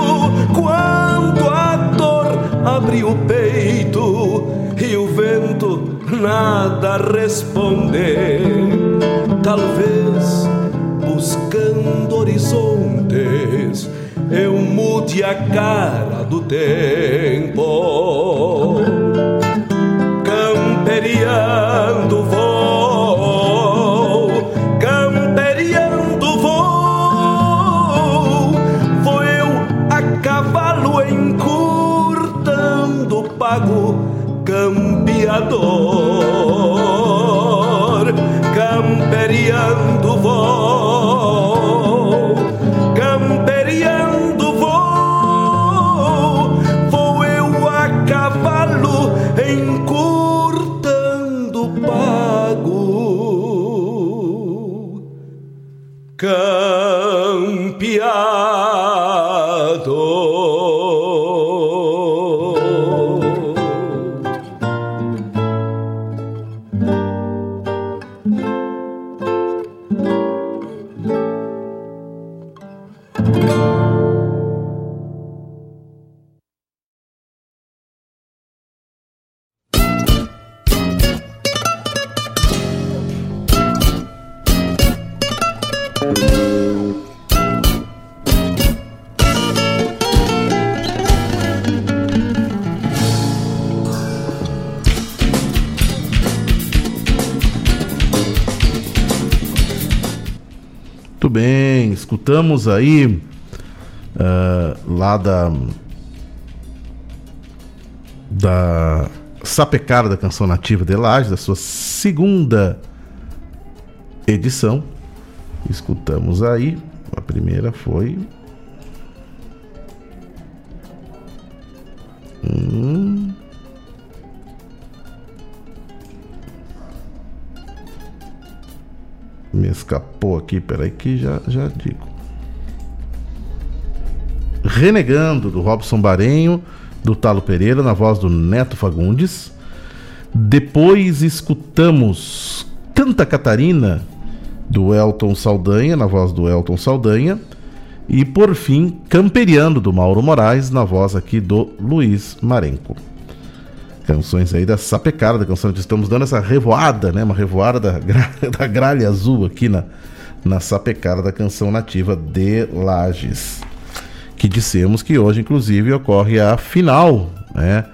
quando a dor abre o peito e o vento nada responder. Talvez buscando horizontes eu mude a cara do tempo. Campeador, camperiando vou, aí ah, lá da da Sapecada da Canção Nativa de Laje, da sua segunda edição. Escutamos aí, a primeira foi Hum. Me escapou aqui, peraí que já, já digo. Renegando, do Robson Barenho, do Talo Pereira, na voz do Neto Fagundes. Depois escutamos Canta Catarina, do Elton Saldanha, na voz do Elton Saldanha. E por fim, Camperiando, do Mauro Moraes, na voz aqui do Luiz Marenco. Canções aí da Sapecada, da canção estamos dando essa revoada, né? Uma revoada da, gra- da gralha azul aqui na, na Sapecada da canção nativa de Lages. Que dissemos que hoje, inclusive, ocorre a final, né?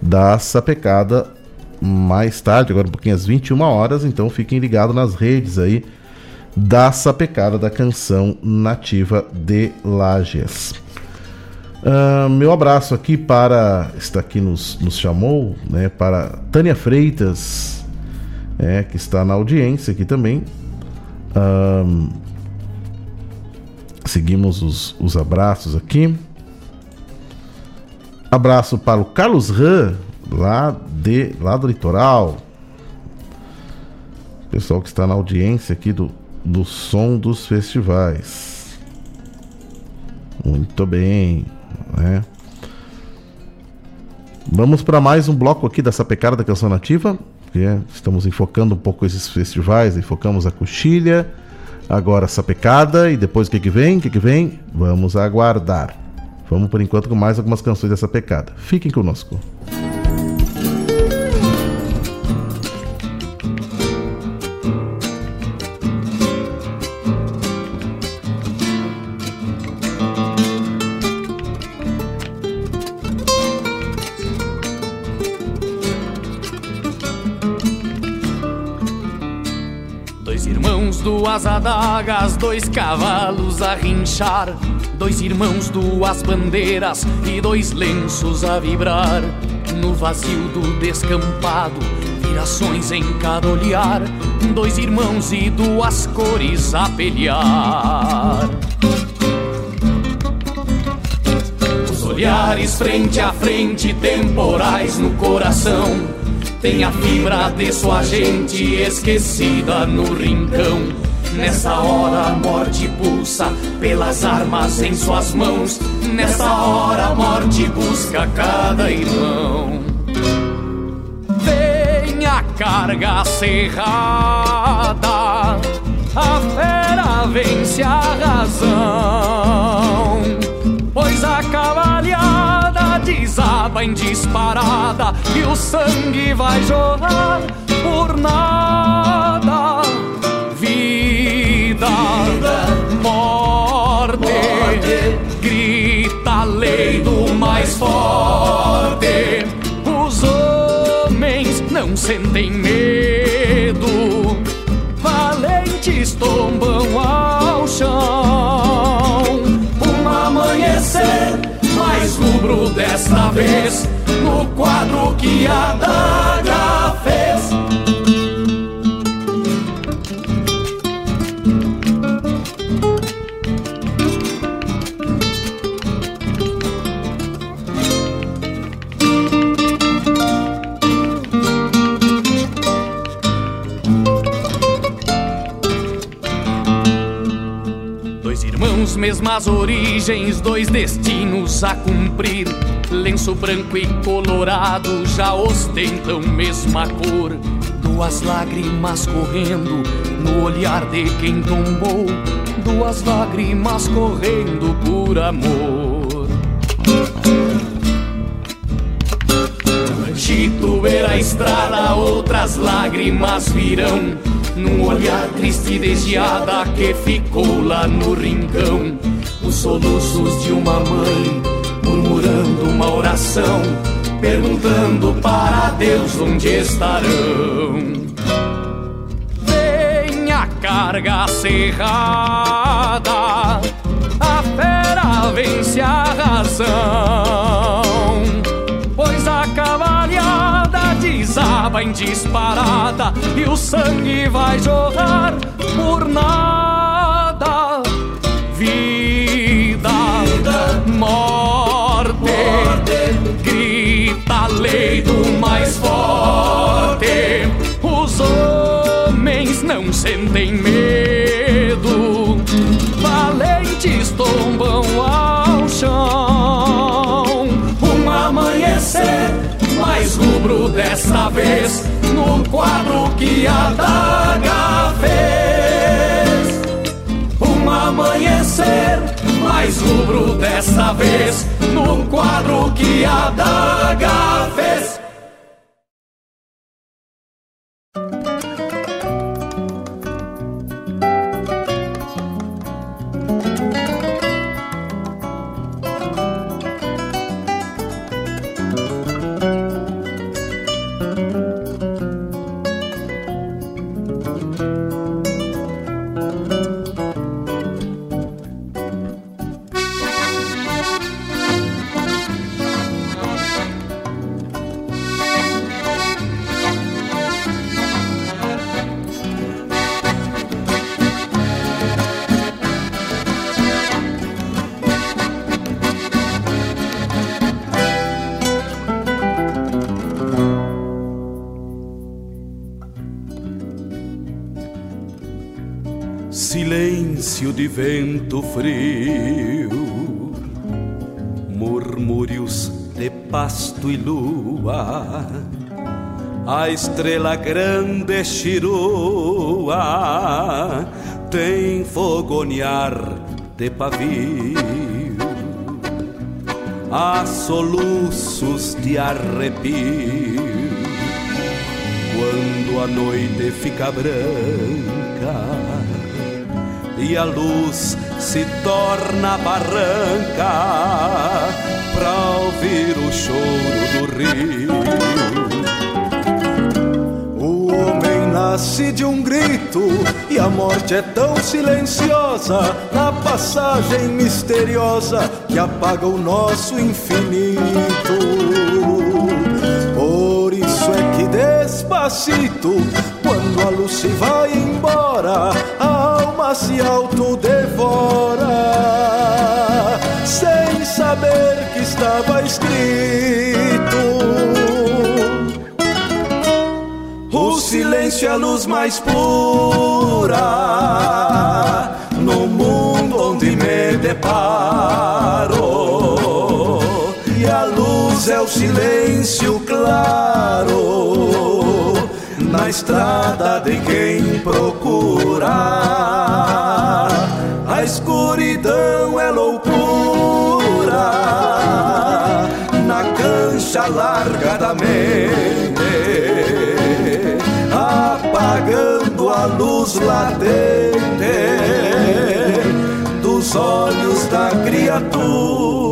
Da Sapecada mais tarde, agora um pouquinho às 21 horas, então fiquem ligados nas redes aí da Sapecada da canção nativa de Lages. Ah, meu abraço aqui para. Está aqui nos, nos chamou, né? Para Tânia Freitas, é, que está na audiência aqui também. Ahn, seguimos os, os abraços aqui. Abraço para o Carlos Ran, lá, de, lá do litoral. Pessoal que está na audiência aqui do, do som dos festivais. Muito bem, né? Vamos para mais um bloco aqui dessa pecada da canção nativa. Que é, estamos enfocando um pouco esses festivais, enfocamos a coxilha, agora essa pecada e depois o que, que vem? O que, que vem? Vamos aguardar. Vamos por enquanto com mais algumas canções dessa pecada. Fiquem conosco. Dois duas adagas, dois cavalos a rinchar. Dois irmãos, duas bandeiras e dois lenços a vibrar. No vazio do descampado, virações em cada olhar. Dois irmãos e duas cores a pelear. Os olhares frente a frente, temporais no coração. Tem a fibra de sua gente esquecida no rincão. Nessa hora a morte pulsa pelas armas em suas mãos. Nessa hora a morte busca cada irmão. Vem a carga cerrada, a fera vence a razão. Pois a cavalhada desaba em disparada e o sangue vai jorrar por nada. Vida, morte, grita a lei do mais forte. Os homens não sentem medo, valentes tombam ao chão. Um amanhecer mais rubro desta vez no quadro que a daga mesmas origens, dois destinos a cumprir. Lenço branco e colorado já ostentam mesma cor. Duas lágrimas correndo no olhar de quem tombou. Duas lágrimas correndo por amor. Ranchito ver a estrada, outras lágrimas virão. Num olhar triste de geada que ficou lá no rincão. Os soluços de uma mãe murmurando uma oração, perguntando para Deus onde estarão. Vem a carga cerrada, a fera vence a razão. Pois a cavalhada desaba em disparada e o sangue vai jorrar por nada. Vida, morte, grita a lei do mais forte. Os homens não sentem medo, valentes tombam ao chão. Um amanhecer mais rubro desta vez no quadro que a daga fez. Um amanhecer mais rubro desta vez no quadro que a daga fez. De vento frio, murmúrios de pasto e lua, a estrela grande chirua tem fogonear de pavio, há soluços de arrepio. Quando a noite fica branca e a luz se torna barranca pra ouvir o choro do rio. O homem nasce de um grito e a morte é tão silenciosa na passagem misteriosa que apaga o nosso infinito. Por isso é que despacito, quando a luz se vai embora, é a luz mais pura no mundo onde me deparo. E a luz é o silêncio claro na estrada de quem procura. A escuridão é loucura na cancha larga da mente, luz latente dos olhos da criatura.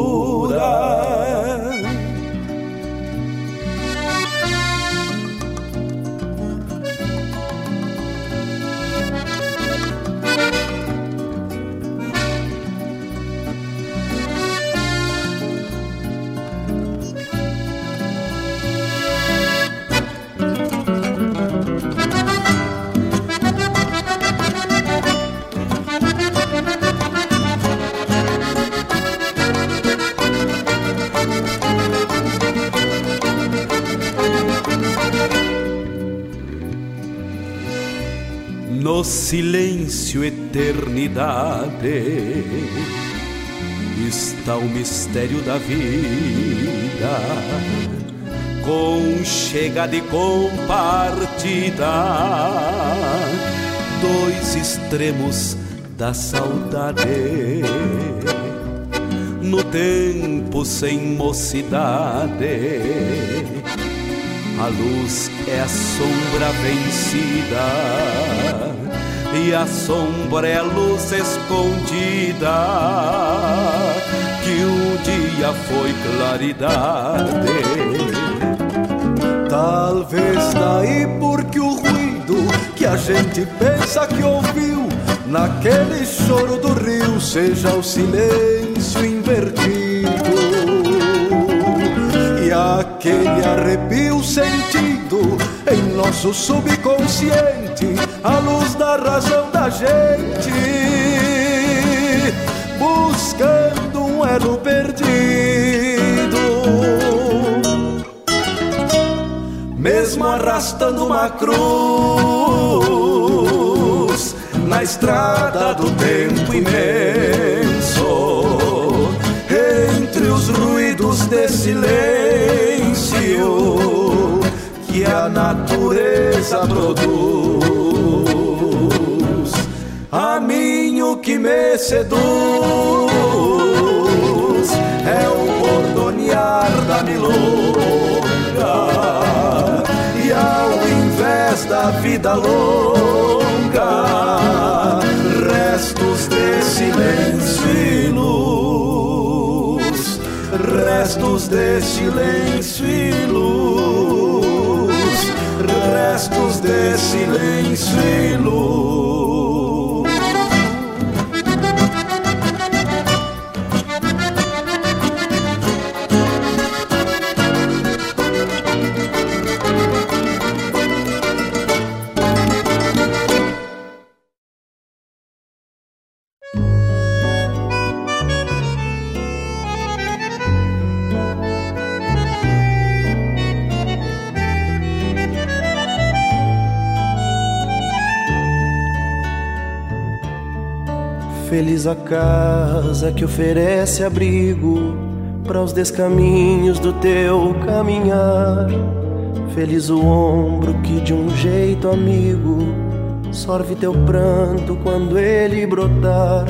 No silêncio, eternidade, está o mistério da vida, com chega de compartida, dois extremos da saudade. No tempo sem mocidade, a luz é a sombra vencida e a sombra é luz escondida que um dia foi claridade. Talvez daí porque o ruído que a gente pensa que ouviu naquele choro do rio seja o silêncio invertido e aquele arrepio sentido em nosso subconsciente, a luz da razão da gente, buscando um elo perdido. Mesmo arrastando uma cruz na estrada do tempo imenso, entre os ruídos de silêncio que a natureza produz. A mim o que me seduz é o bordonear da milonga. E ao invés da vida longa restos de silêncio e luz. Restos de silêncio e luz restos de silêncio e luz Feliz a casa que oferece abrigo para os descaminhos do teu caminhar. Feliz o ombro que de um jeito amigo sorve teu pranto quando ele brotar.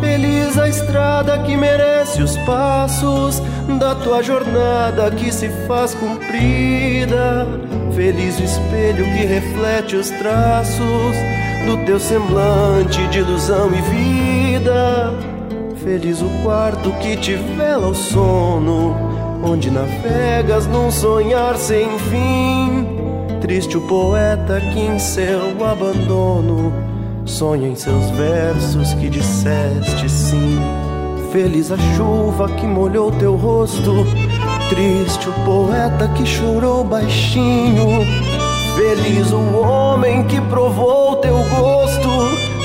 Feliz a estrada que merece os passos da tua jornada que se faz cumprida. Feliz o espelho que reflete os traços do teu semblante de ilusão e vida. Feliz o quarto que te vela o sono, onde navegas num sonhar sem fim. Triste o poeta que em seu abandono sonha em seus versos que disseste sim. Feliz a chuva que molhou teu rosto, triste o poeta que chorou baixinho. Feliz o homem que provou teu gosto,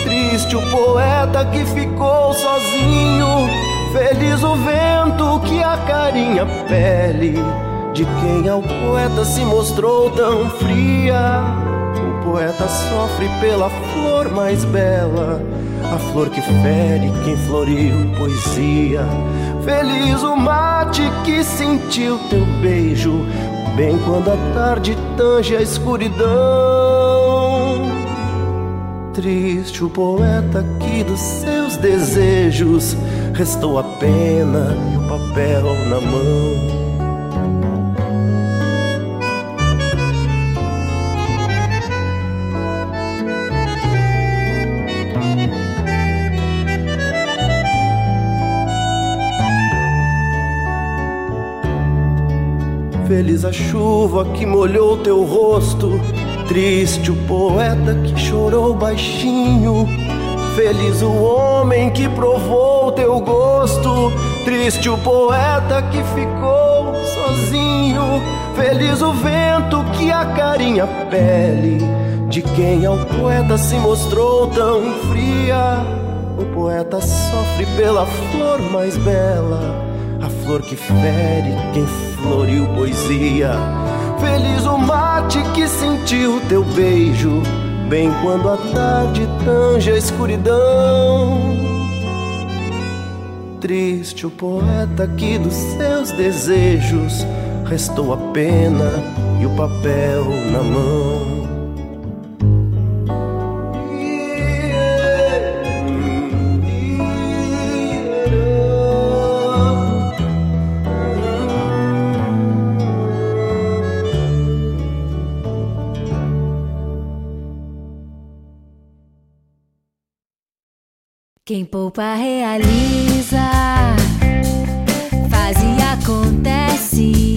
triste o poeta que ficou sozinho. Feliz o vento que acarinha a pele de quem ao poeta se mostrou tão fria. O poeta sofre pela flor mais bela, a flor que fere quem floriu poesia. Feliz o mate que sentiu teu beijo, bem quando a tarde tange a escuridão. Triste o poeta que dos seus desejos restou a pena e o papel na mão. Feliz a chuva que molhou teu rosto, triste o poeta que chorou baixinho. Feliz o homem que provou teu gosto, triste o poeta que ficou sozinho. Feliz o vento que acarinha a pele de quem ao poeta se mostrou tão fria. O poeta sofre pela flor mais bela, a flor que fere quem floriu poesia. Feliz o mate que sentiu teu beijo, bem quando a tarde tange a escuridão. Triste o poeta que dos seus desejos restou a pena e o papel na mão. Quem poupa realiza, faz e acontece.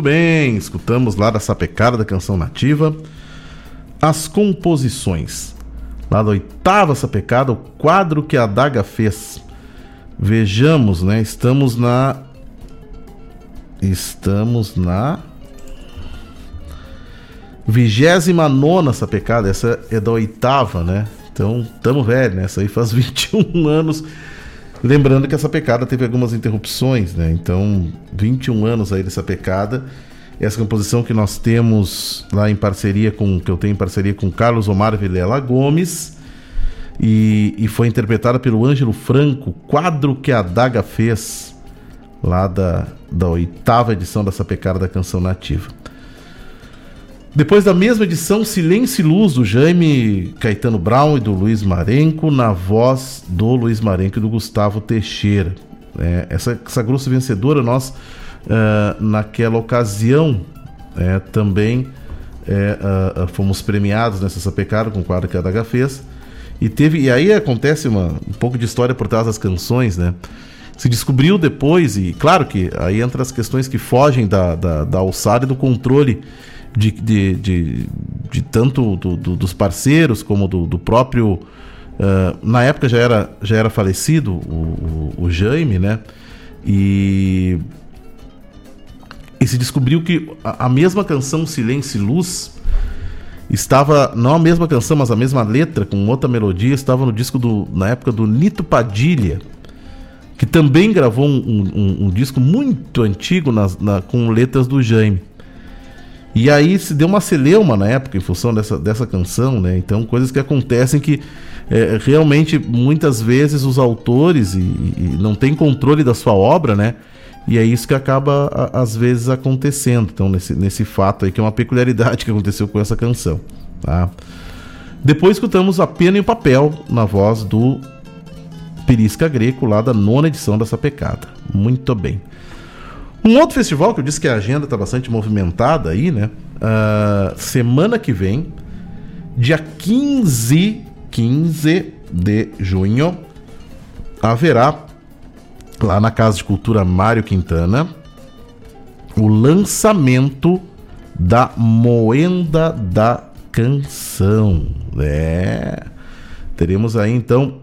Muito bem, escutamos lá da Sapecada da Canção Nativa as composições. Lá da oitava Sapecada, o quadro que a Daga fez. Vejamos, né? Estamos na. Estamos na. Vigésima nona Sapecada, essa é da oitava, né? Então, tamo velho, né? Essa aí faz 21 anos Lembrando que essa pecada teve algumas interrupções, né? Então, 21 anos aí dessa pecada. Essa composição que nós temos lá em parceria com, que eu tenho em parceria com Carlos Omar Vilela Gomes, e, e foi interpretada pelo Ângelo Franco, quadro que a Daga fez, lá da, da oitava edição dessa pecada da canção nativa. Depois da mesma edição, Silêncio e Luz, do Jaime Caetano Brown e do Luiz Marenco, na voz do Luiz Marenco e do Gustavo Teixeira. É, essa, essa grossa vencedora, nós, uh, naquela ocasião, é, também é, uh, fomos premiados nessa sapecada com o quadro que a Daga fez. E, teve, e aí acontece uma, um pouco de história por trás das canções, né? Se descobriu depois, e claro que aí entra as questões que fogem da, da, da alçada e do controle de, de, de, de tanto do, do, dos parceiros como do, do próprio. Uh, na época já era, já era falecido o, o, o Jaime, né? E, e se descobriu que a, a mesma canção Silêncio e Luz estava, não a mesma canção, mas a mesma letra, com outra melodia, estava no disco do, na época do Nito Padilha, que também gravou um, um, um disco muito antigo na, na, com letras do Jaime. E aí se deu uma celeuma na época em função dessa, dessa canção, né? Então, coisas que acontecem que é, realmente muitas vezes os autores e, e, não têm controle da sua obra, né? E é isso que acaba a, às vezes acontecendo. Então, nesse, nesse fato aí, que é uma peculiaridade que aconteceu com essa canção. Tá? Depois escutamos a pena e o papel na voz do Perisca Greco, lá da nona edição dessa pecada. Muito bem. Um outro festival que eu disse que a agenda está bastante movimentada aí, né? Uh, semana que vem, dia 15, 15 de junho, haverá lá na Casa de Cultura Mário Quintana o lançamento da Moenda da Canção. É. Teremos aí então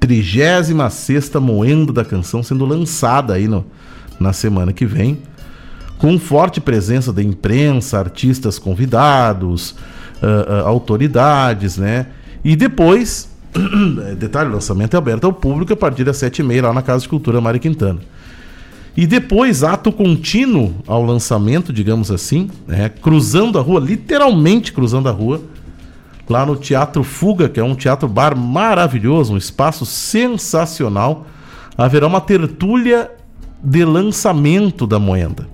36 Moenda da Canção sendo lançada aí no, na semana que vem, com forte presença da imprensa, artistas convidados, uh, uh, autoridades, né? E depois, detalhe, o lançamento é aberto ao público a partir das sete e meia lá na Casa de Cultura Mário Quintana. E depois, ato contínuo ao lançamento, digamos assim, né? cruzando a rua, literalmente cruzando a rua, lá no Teatro Fuga, que é um teatro bar maravilhoso, um espaço sensacional, haverá uma tertúlia de lançamento da moeda.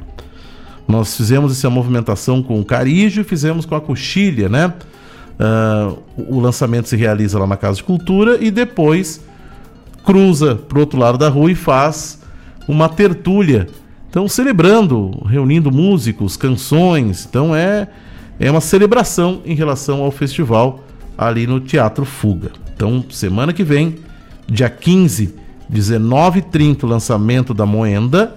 Nós fizemos essa movimentação com o Carijo fizemos com a Coxilha, né? Uh, o lançamento se realiza lá na Casa de Cultura e depois cruza para o outro lado da rua e faz uma tertúlia. Então, celebrando, reunindo músicos, canções. Então, é, é uma celebração em relação ao festival ali no Teatro Fuga. Então, semana que vem, dia 15 19h30 o lançamento da Moenda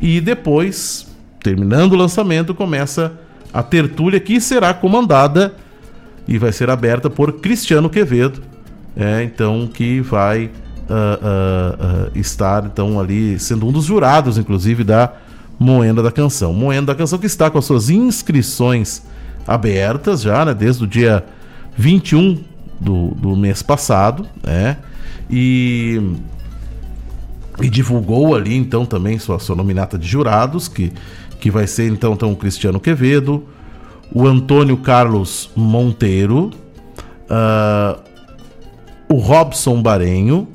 e depois, terminando o lançamento, começa a tertúlia que será comandada e vai ser aberta por Cristiano Quevedo, é, então que vai uh, uh, uh, estar então ali sendo um dos jurados, inclusive da Moenda da Canção. Moenda da Canção que está com as suas inscrições abertas já, né, desde o dia 21 do, do mês passado, né, e e divulgou ali então também sua, sua nominata de jurados, que, que vai ser então, então o Cristiano Quevedo, o Antônio Carlos Monteiro, uh, o Robson Barenho,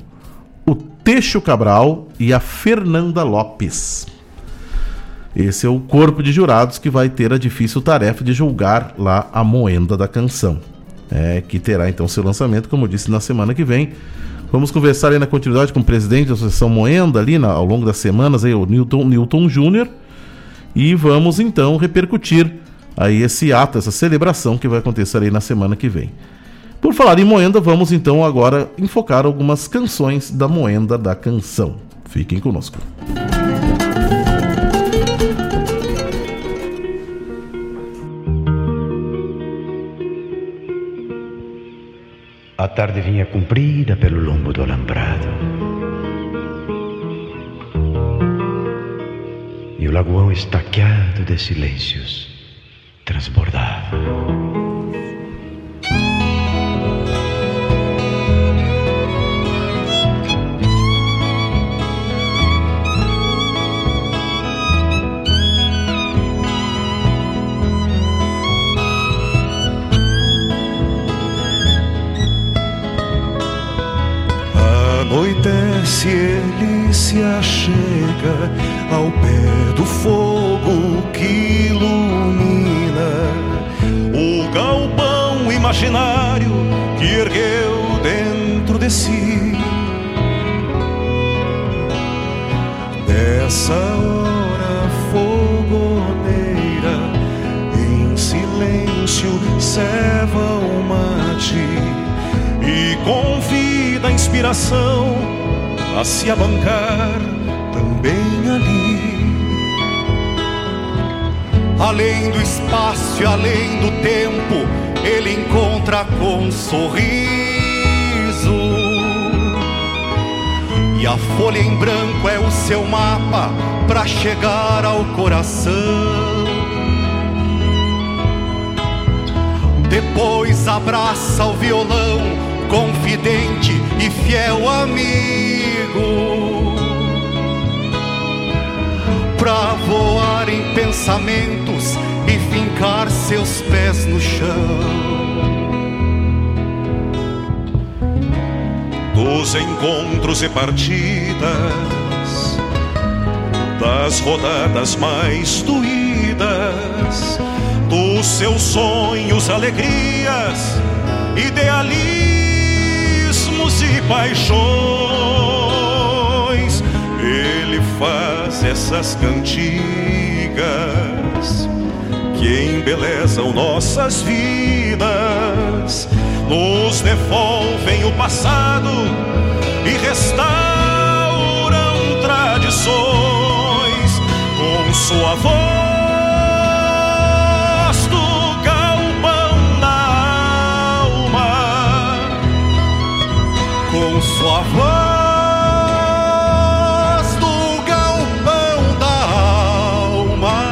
o Teixo Cabral e a Fernanda Lopes. Esse é o corpo de jurados que vai ter a difícil tarefa de julgar lá a moenda da canção. É, que terá então seu lançamento, como eu disse, na semana que vem. Vamos conversar aí na continuidade com o presidente da Associação Moenda ali na, ao longo das semanas, aí, o Newton, Newton Júnior. E vamos então repercutir aí esse ato, essa celebração que vai acontecer aí na semana que vem. Por falar em Moenda, vamos então agora enfocar algumas canções da Moenda da Canção. Fiquem conosco. A tarde vinha comprida pelo lombo do alambrado. E o lagoão estaqueado de silêncios transbordava. Se ele se achega ao pé do fogo que ilumina o galpão imaginário que ergueu dentro de si. Nessa hora fogoneira, em silêncio, ceva o mate e convida a inspiração a se abancar também ali. Além do espaço e além do tempo, ele encontra com sorriso. E a folha em branco é o seu mapa para chegar ao coração. Depois abraça o violão, confidente e fiel amigo. Pra voar em pensamentos e fincar seus pés no chão. Dos encontros e partidas, das rodadas mais doídas, dos seus sonhos, alegrias, idealismos e paixões. Ele faz essas cantigas que embelezam nossas vidas, nos devolvem o passado e restauram tradições com sua voz sua voz do galpão da alma,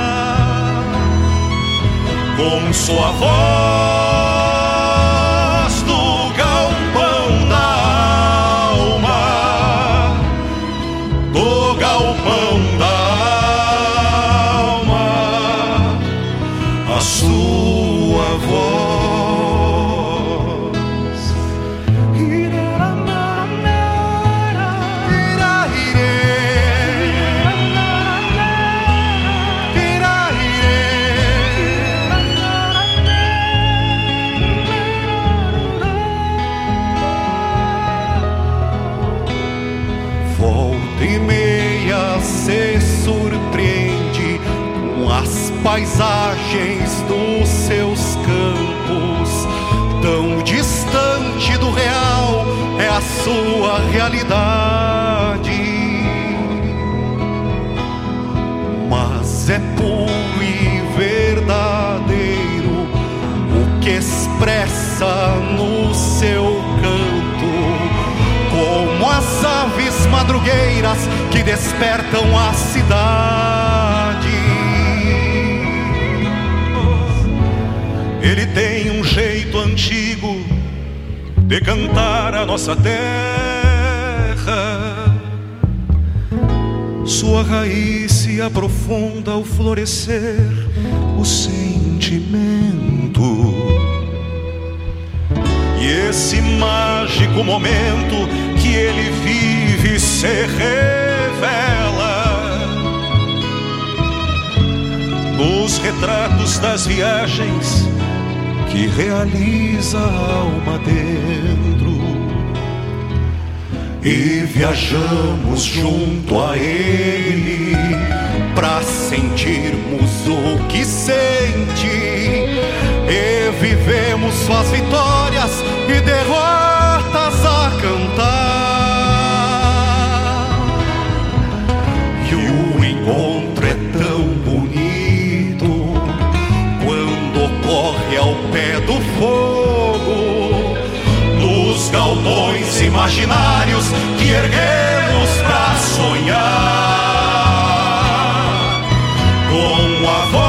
com sua voz sua realidade. Mas é puro e verdadeiro o que expressa no seu canto, como as aves madrugueiras que despertam a cidade. Ele tem um jeito antigo de cantar a nossa terra. Sua raiz se aprofunda ao florescer o sentimento. E esse mágico momento que ele vive se revela nos retratos das viagens que realiza a alma dentro. E viajamos junto a ele pra sentirmos o que sente. E vivemos suas vitórias e derrotas a cantar. Imaginários que erguemos pra sonhar, com a voz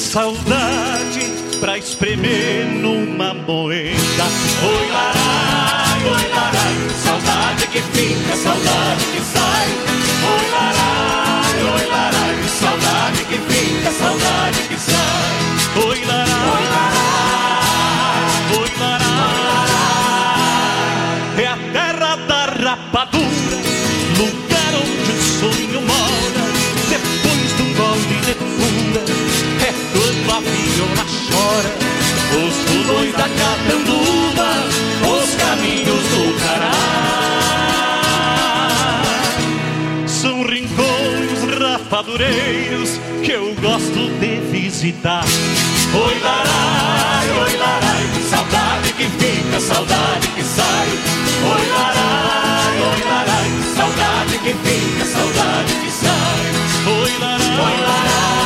saudade pra espremer numa moeda. Oi, larai, oi, larai, saudade que fica, saudade que sai. Chora. Os fulões da catanduva, os caminhos do cará. São rincões rapadureiros que eu gosto de visitar. Oi, larai, oi, larai, saudade que fica, saudade que sai. Oi, larai, oi, larai, saudade que fica, saudade que sai. Oi, larai, oi, larai,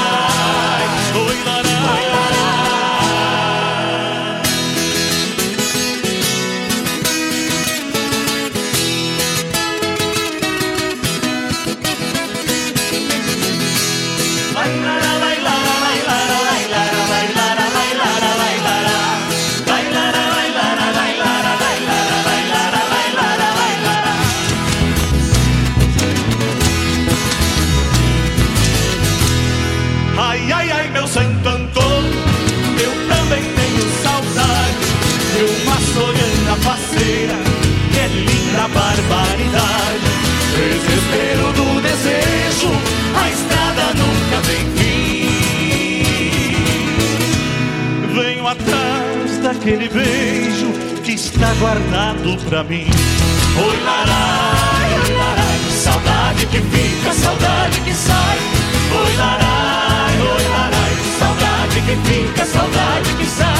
atrás daquele beijo que está guardado pra mim. Oi, larai, oi, larai, saudade que fica, saudade que sai. Oi, larai, oi, larai, saudade que fica, saudade que sai.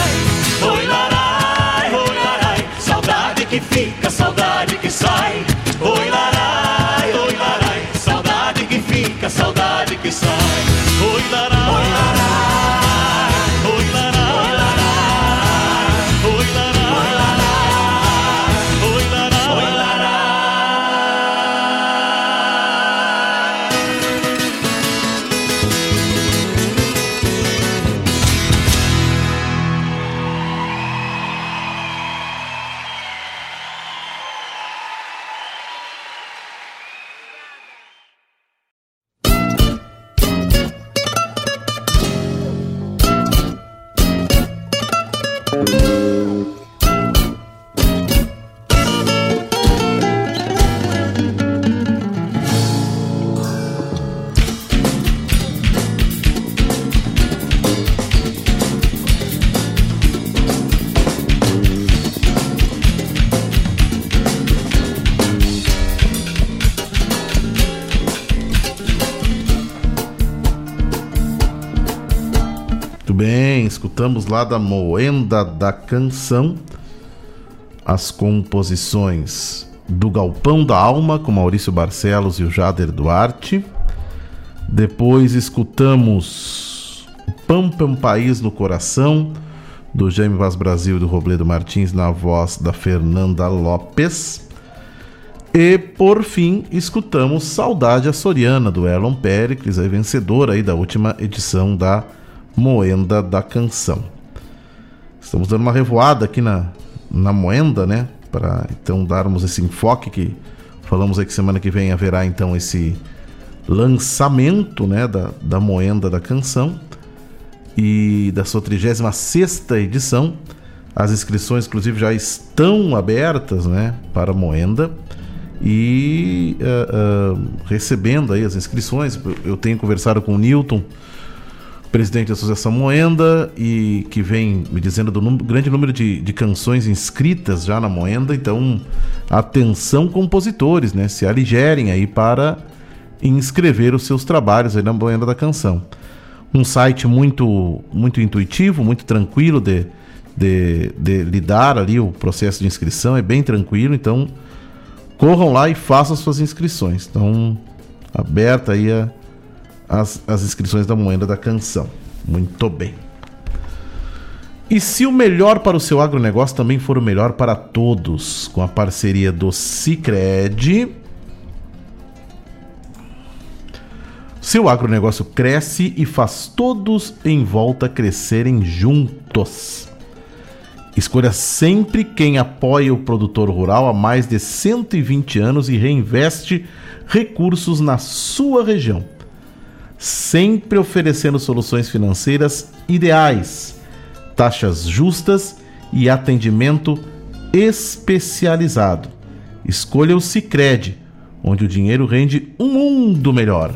Lá da Moenda da Canção as composições do Galpão da Alma com Maurício Barcelos e o Jader Duarte. Depois escutamos um País no Coração do Jaime Vaz Brasil e do Robledo Martins na voz da Fernanda Lopes. E por fim, escutamos Saudade Açoriana do Erlon Pericles, aí vencedor aí da última edição da Moenda da Canção. Estamos dando uma revoada aqui na, na Moenda, né? Para então darmos esse enfoque que falamos aí que semana que vem haverá então esse lançamento, né, da, da Moenda da Canção e da sua 36 edição. As inscrições, inclusive, já estão abertas né, para a Moenda e uh, uh, recebendo aí as inscrições. Eu tenho conversado com o Newton, presidente da Associação Moenda, e que vem me dizendo do grande número de, de canções inscritas já na Moenda. Então, atenção compositores, né? Se aligerem aí para inscrever os seus trabalhos aí na Moenda da Canção. Um site muito, muito intuitivo, muito tranquilo de, de, de lidar ali o processo de inscrição, é bem tranquilo, então corram lá e façam suas inscrições. Estão aberta aí a- as, as inscrições da Moenda da Canção. Muito bem. E se o melhor para o seu agronegócio também for o melhor para todos, com a parceria do Cicred, seu agronegócio cresce e faz todos em volta crescerem juntos. Escolha sempre quem apoia o produtor rural há mais de 120 anos e reinveste recursos na sua região. Sempre oferecendo soluções financeiras ideais, taxas justas e atendimento especializado. Escolha o Cicred, onde o dinheiro rende um mundo melhor.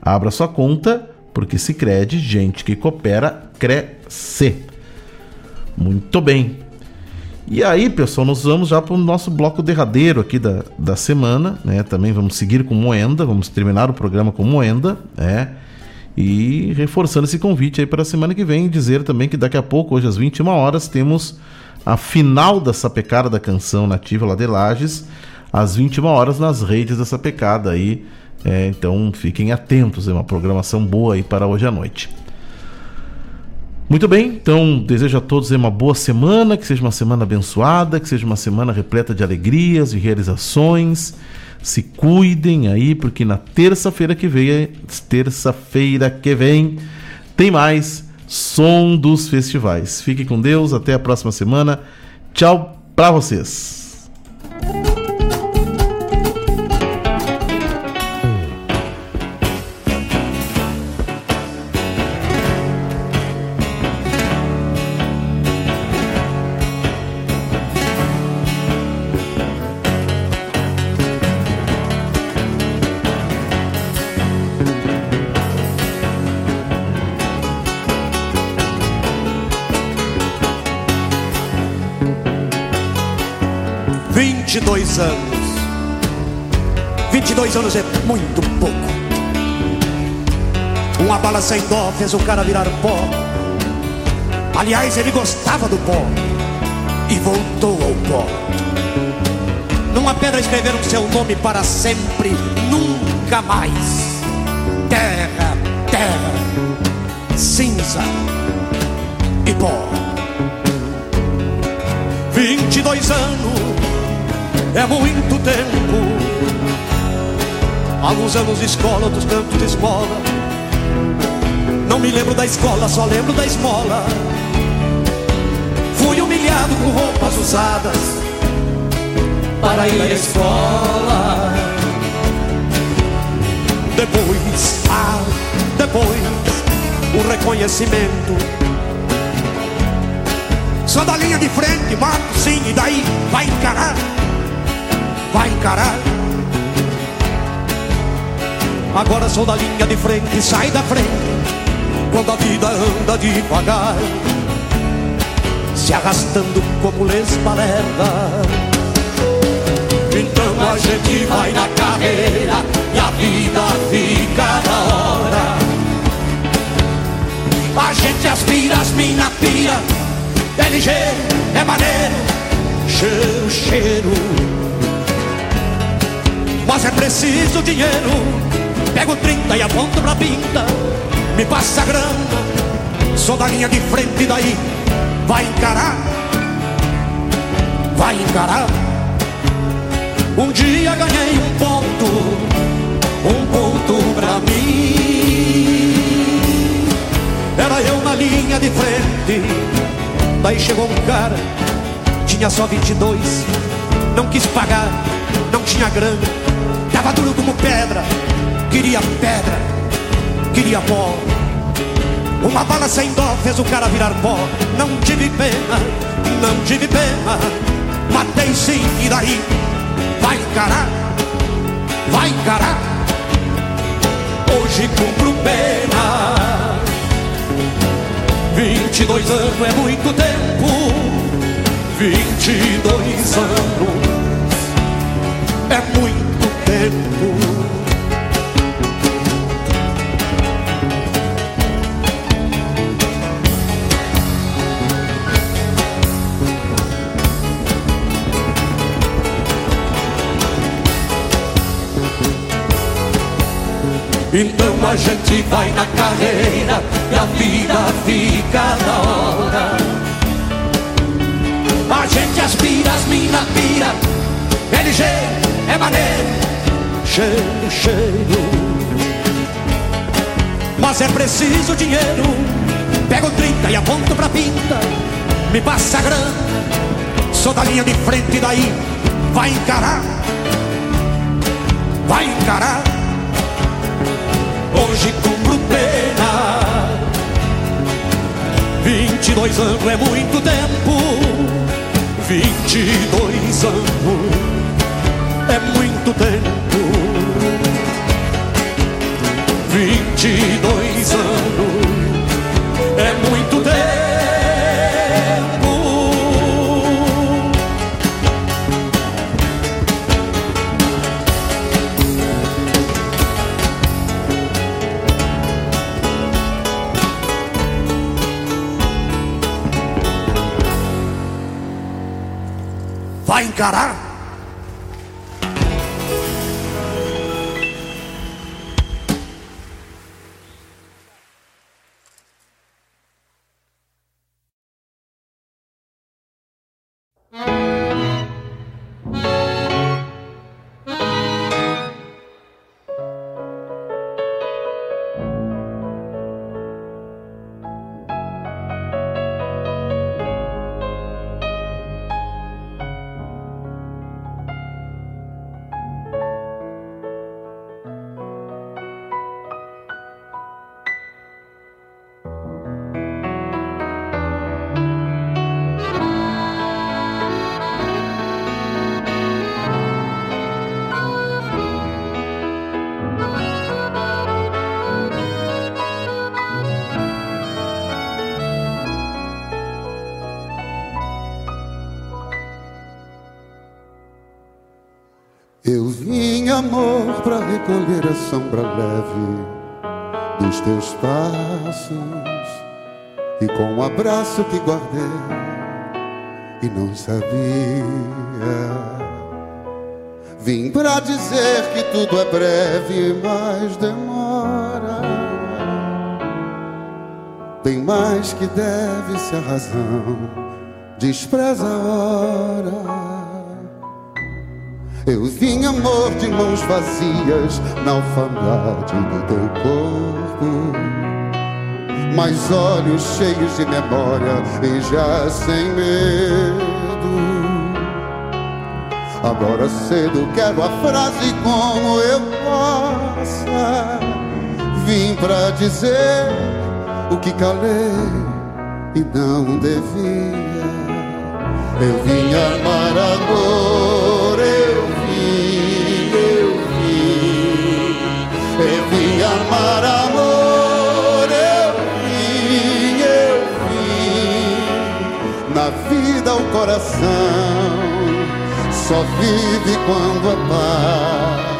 Abra sua conta, porque Cicred, gente que coopera, cresce. Muito bem. E aí, pessoal, nós vamos já para o nosso bloco derradeiro aqui da, da semana, né? Também vamos seguir com Moenda, vamos terminar o programa com Moenda, né? E reforçando esse convite aí para a semana que vem, dizer também que daqui a pouco, hoje às 21 horas, temos a final da sapecada da canção nativa lá de Lages, às 21 horas nas redes da sapecada aí. É, então fiquem atentos, é uma programação boa aí para hoje à noite. Muito bem, então desejo a todos uma boa semana, que seja uma semana abençoada, que seja uma semana repleta de alegrias, de realizações. Se cuidem aí, porque na terça-feira que vem, terça-feira que vem, tem mais Som dos Festivais. Fique com Deus, até a próxima semana. Tchau pra vocês. Vinte e dois anos. 22 anos é muito pouco. Uma bala sem dó fez o cara virar pó. Aliás, ele gostava do pó e voltou ao pó. Numa pedra escreveram seu nome para sempre, nunca mais. Terra, terra, cinza e pó. 22 anos é muito tempo. Alguns anos de escola, outros tantos de esmola. Não me lembro da escola, só lembro da esmola. Fui humilhado com roupas usadas para ir à escola. Depois, ah, depois, o reconhecimento. Só da linha de frente, marco sim, e daí vai encarar, vai encarar. Agora sou da linha de frente, sai da frente, quando a vida anda devagar, se arrastando como lesma lerda. Então a gente vai na carreira e a vida fica na hora. A gente aspira, as mina pira, é ligeiro, é maneiro, cheiro, cheiro. Mas é preciso dinheiro. Pego 30 e aponto pra pinta, me passa a grana. Sou da linha de frente, daí vai encarar, vai encarar. Um dia ganhei um ponto, um ponto pra mim. Era eu na linha de frente. Daí chegou um cara, tinha só 22, não quis pagar, não tinha grana, tava duro como pedra, queria pedra, queria pó. Uma bala sem dó fez o cara virar pó. Não tive pena, não tive pena. Matei sim, e daí? Vai encarar, vai encarar. Hoje cumpro pena. 22 anos é muito tempo. 22 anos tempo. Então a gente vai na carreira e a vida fica da hora. A gente aspira, as mina pira, LG é maneiro, cheio, cheio. Mas é preciso dinheiro, pego 30 e aponto pra pinta, me passa a grana, sou da linha de frente daí, vai encarar, vai encarar. Hoje cumpro pena. 22 anos é muito tempo. 22 anos é muito tempo 22 anos é muito tempo Vai encarar? Amor, para recolher a sombra leve dos teus passos e com um abraço te guardei e não sabia. Vim para dizer que tudo é breve, mas demora. Tem mais que deve-se a razão, despreza a hora. Eu vim, amor, de mãos vazias na alfandade do teu corpo. Mas olhos cheios de memória e já sem medo. Agora cedo quero a frase como eu possa. Vim pra dizer o que calei e não devia. Eu vim amar agora, Vida o coração só vive quando par,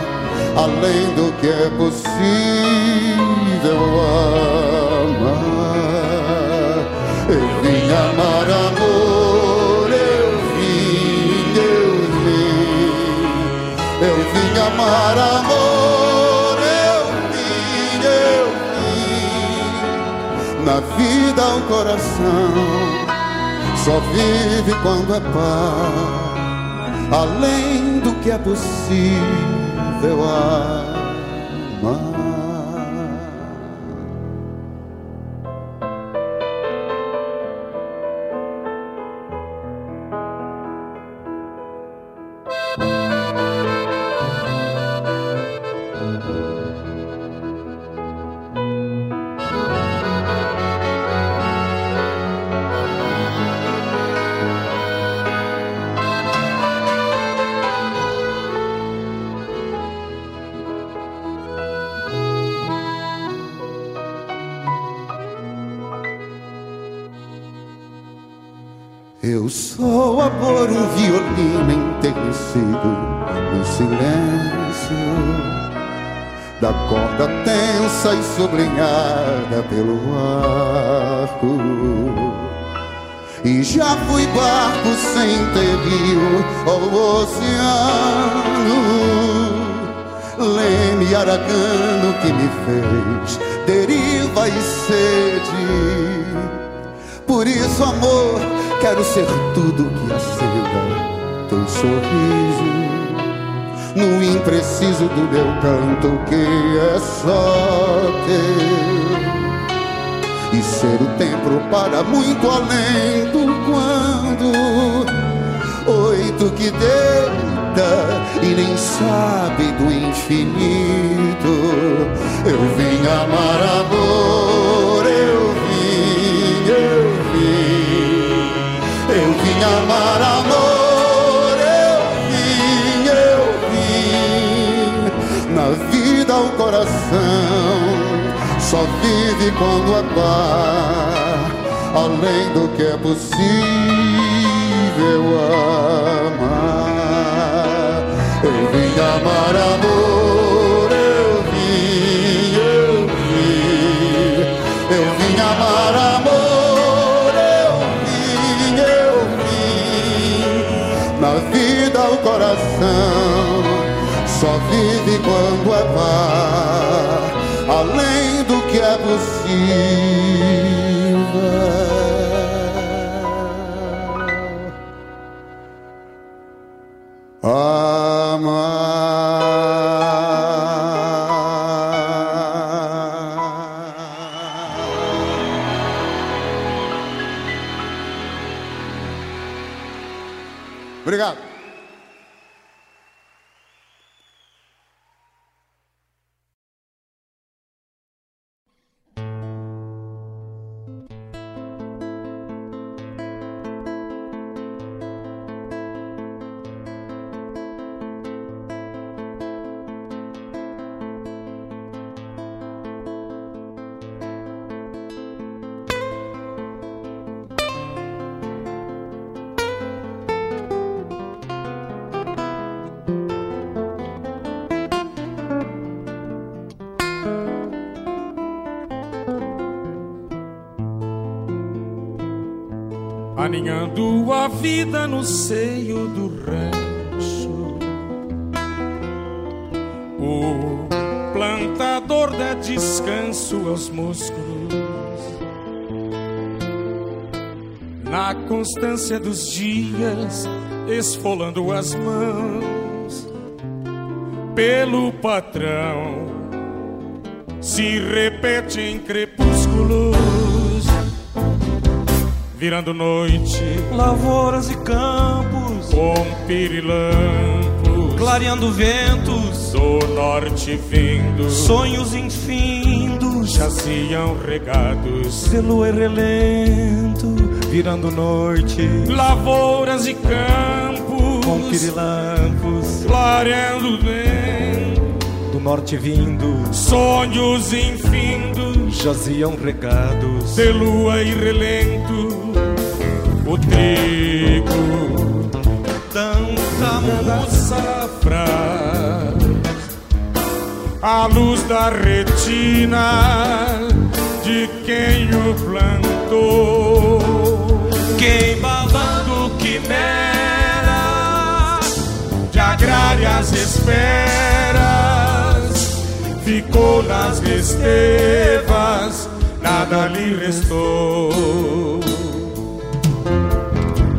além do que é possível amar. Eu vim amar amor, eu vim, eu vim. Eu vim amar amor, eu vim, eu vim. Na vida o coração só vive quando é par além do que é possível amar. Tudo que acenda teu sorriso. No impreciso do meu canto que é só teu? E ser o tempo para muito além do quando oito que deita e nem sabe do infinito. Eu vim amar amor eu vim amar amor eu vim eu vim na vida o coração só vive quando par, além do que é possível amar. Eu vim amar amor, coração só vive quando é par, além do que é possível. Vida no seio do rancho. O plantador dá descanso aos músculos. Na constância dos dias, esfolando as mãos pelo patrão, se repete em crepúsculos virando noite, lavouras e campos, com pirilampos, clareando ventos, do norte vindo, sonhos infindos, jaziam regados, de lua e relento, virando noite, lavouras e campos, com pirilampos, clareando vento, do norte vindo, sonhos infindos, jaziam regados, de lua e relento, o trigo, tanta safra, a luz da retina de quem o plantou, queimando quimeras de agrárias esperas, ficou nas estevas, nada lhe restou.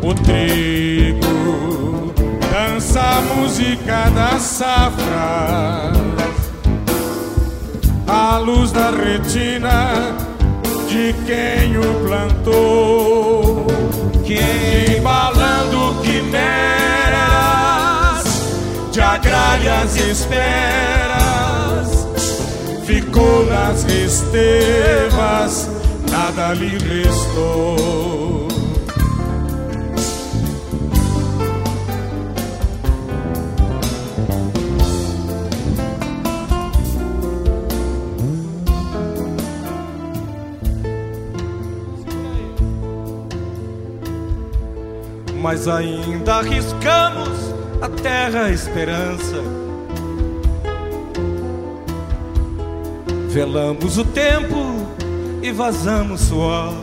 O trigo dança a música das safras, a luz da retina de quem o plantou, que embalando quimeras de agrárias esperas, ficou nas estevas, nada lhe restou. mas ainda arriscamos a terra a esperança. Velamos o tempo e vazamos suor.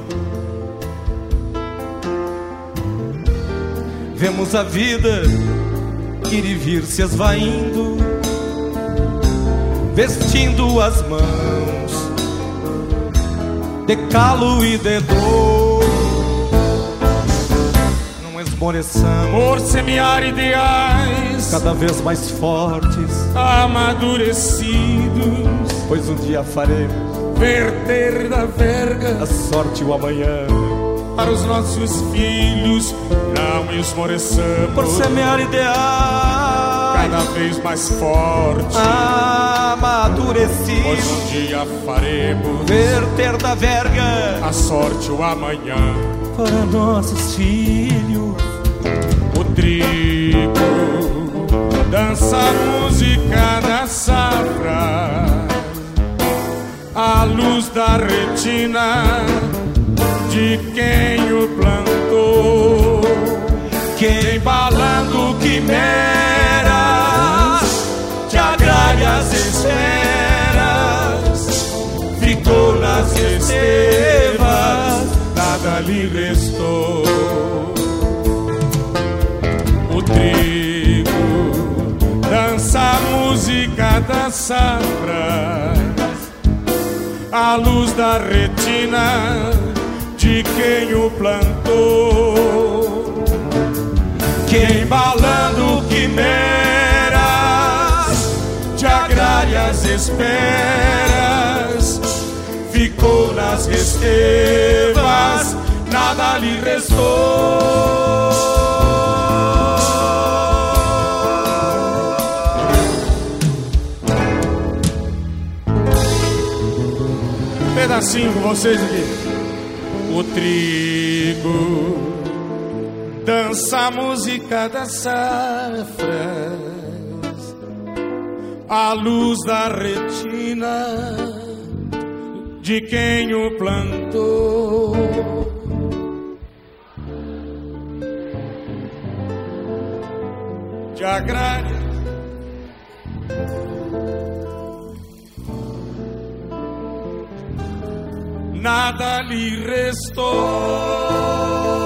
Vemos a vida ir e vir se esvaindo, vestindo as mãos de calo e de dor esmoreçamos por semear ideais cada vez mais fortes, amadurecidos. Pois um dia faremos verter da verga a sorte o amanhã. para os nossos filhos. Não esmoreçamos por semear ideais cada vez mais fortes, amadurecidos. Pois um dia faremos verter da verga a sorte o amanhã. para nossos filhos. O trigo dança a música da safra, a luz da retina de quem o plantou, que embalando quimeras de agrárias esferas. Ficou nas estevas, nada lhe restou. O trigo, dança a música das safras, a luz da retina de quem o plantou, que embalando quimeras de agrárias esperas, ficou nas estevas, nada lhe restou. Pedacinho com vocês aqui. O trigo dança a música das safras, a luz da retina de quem o plantou. De agrário nada le restó.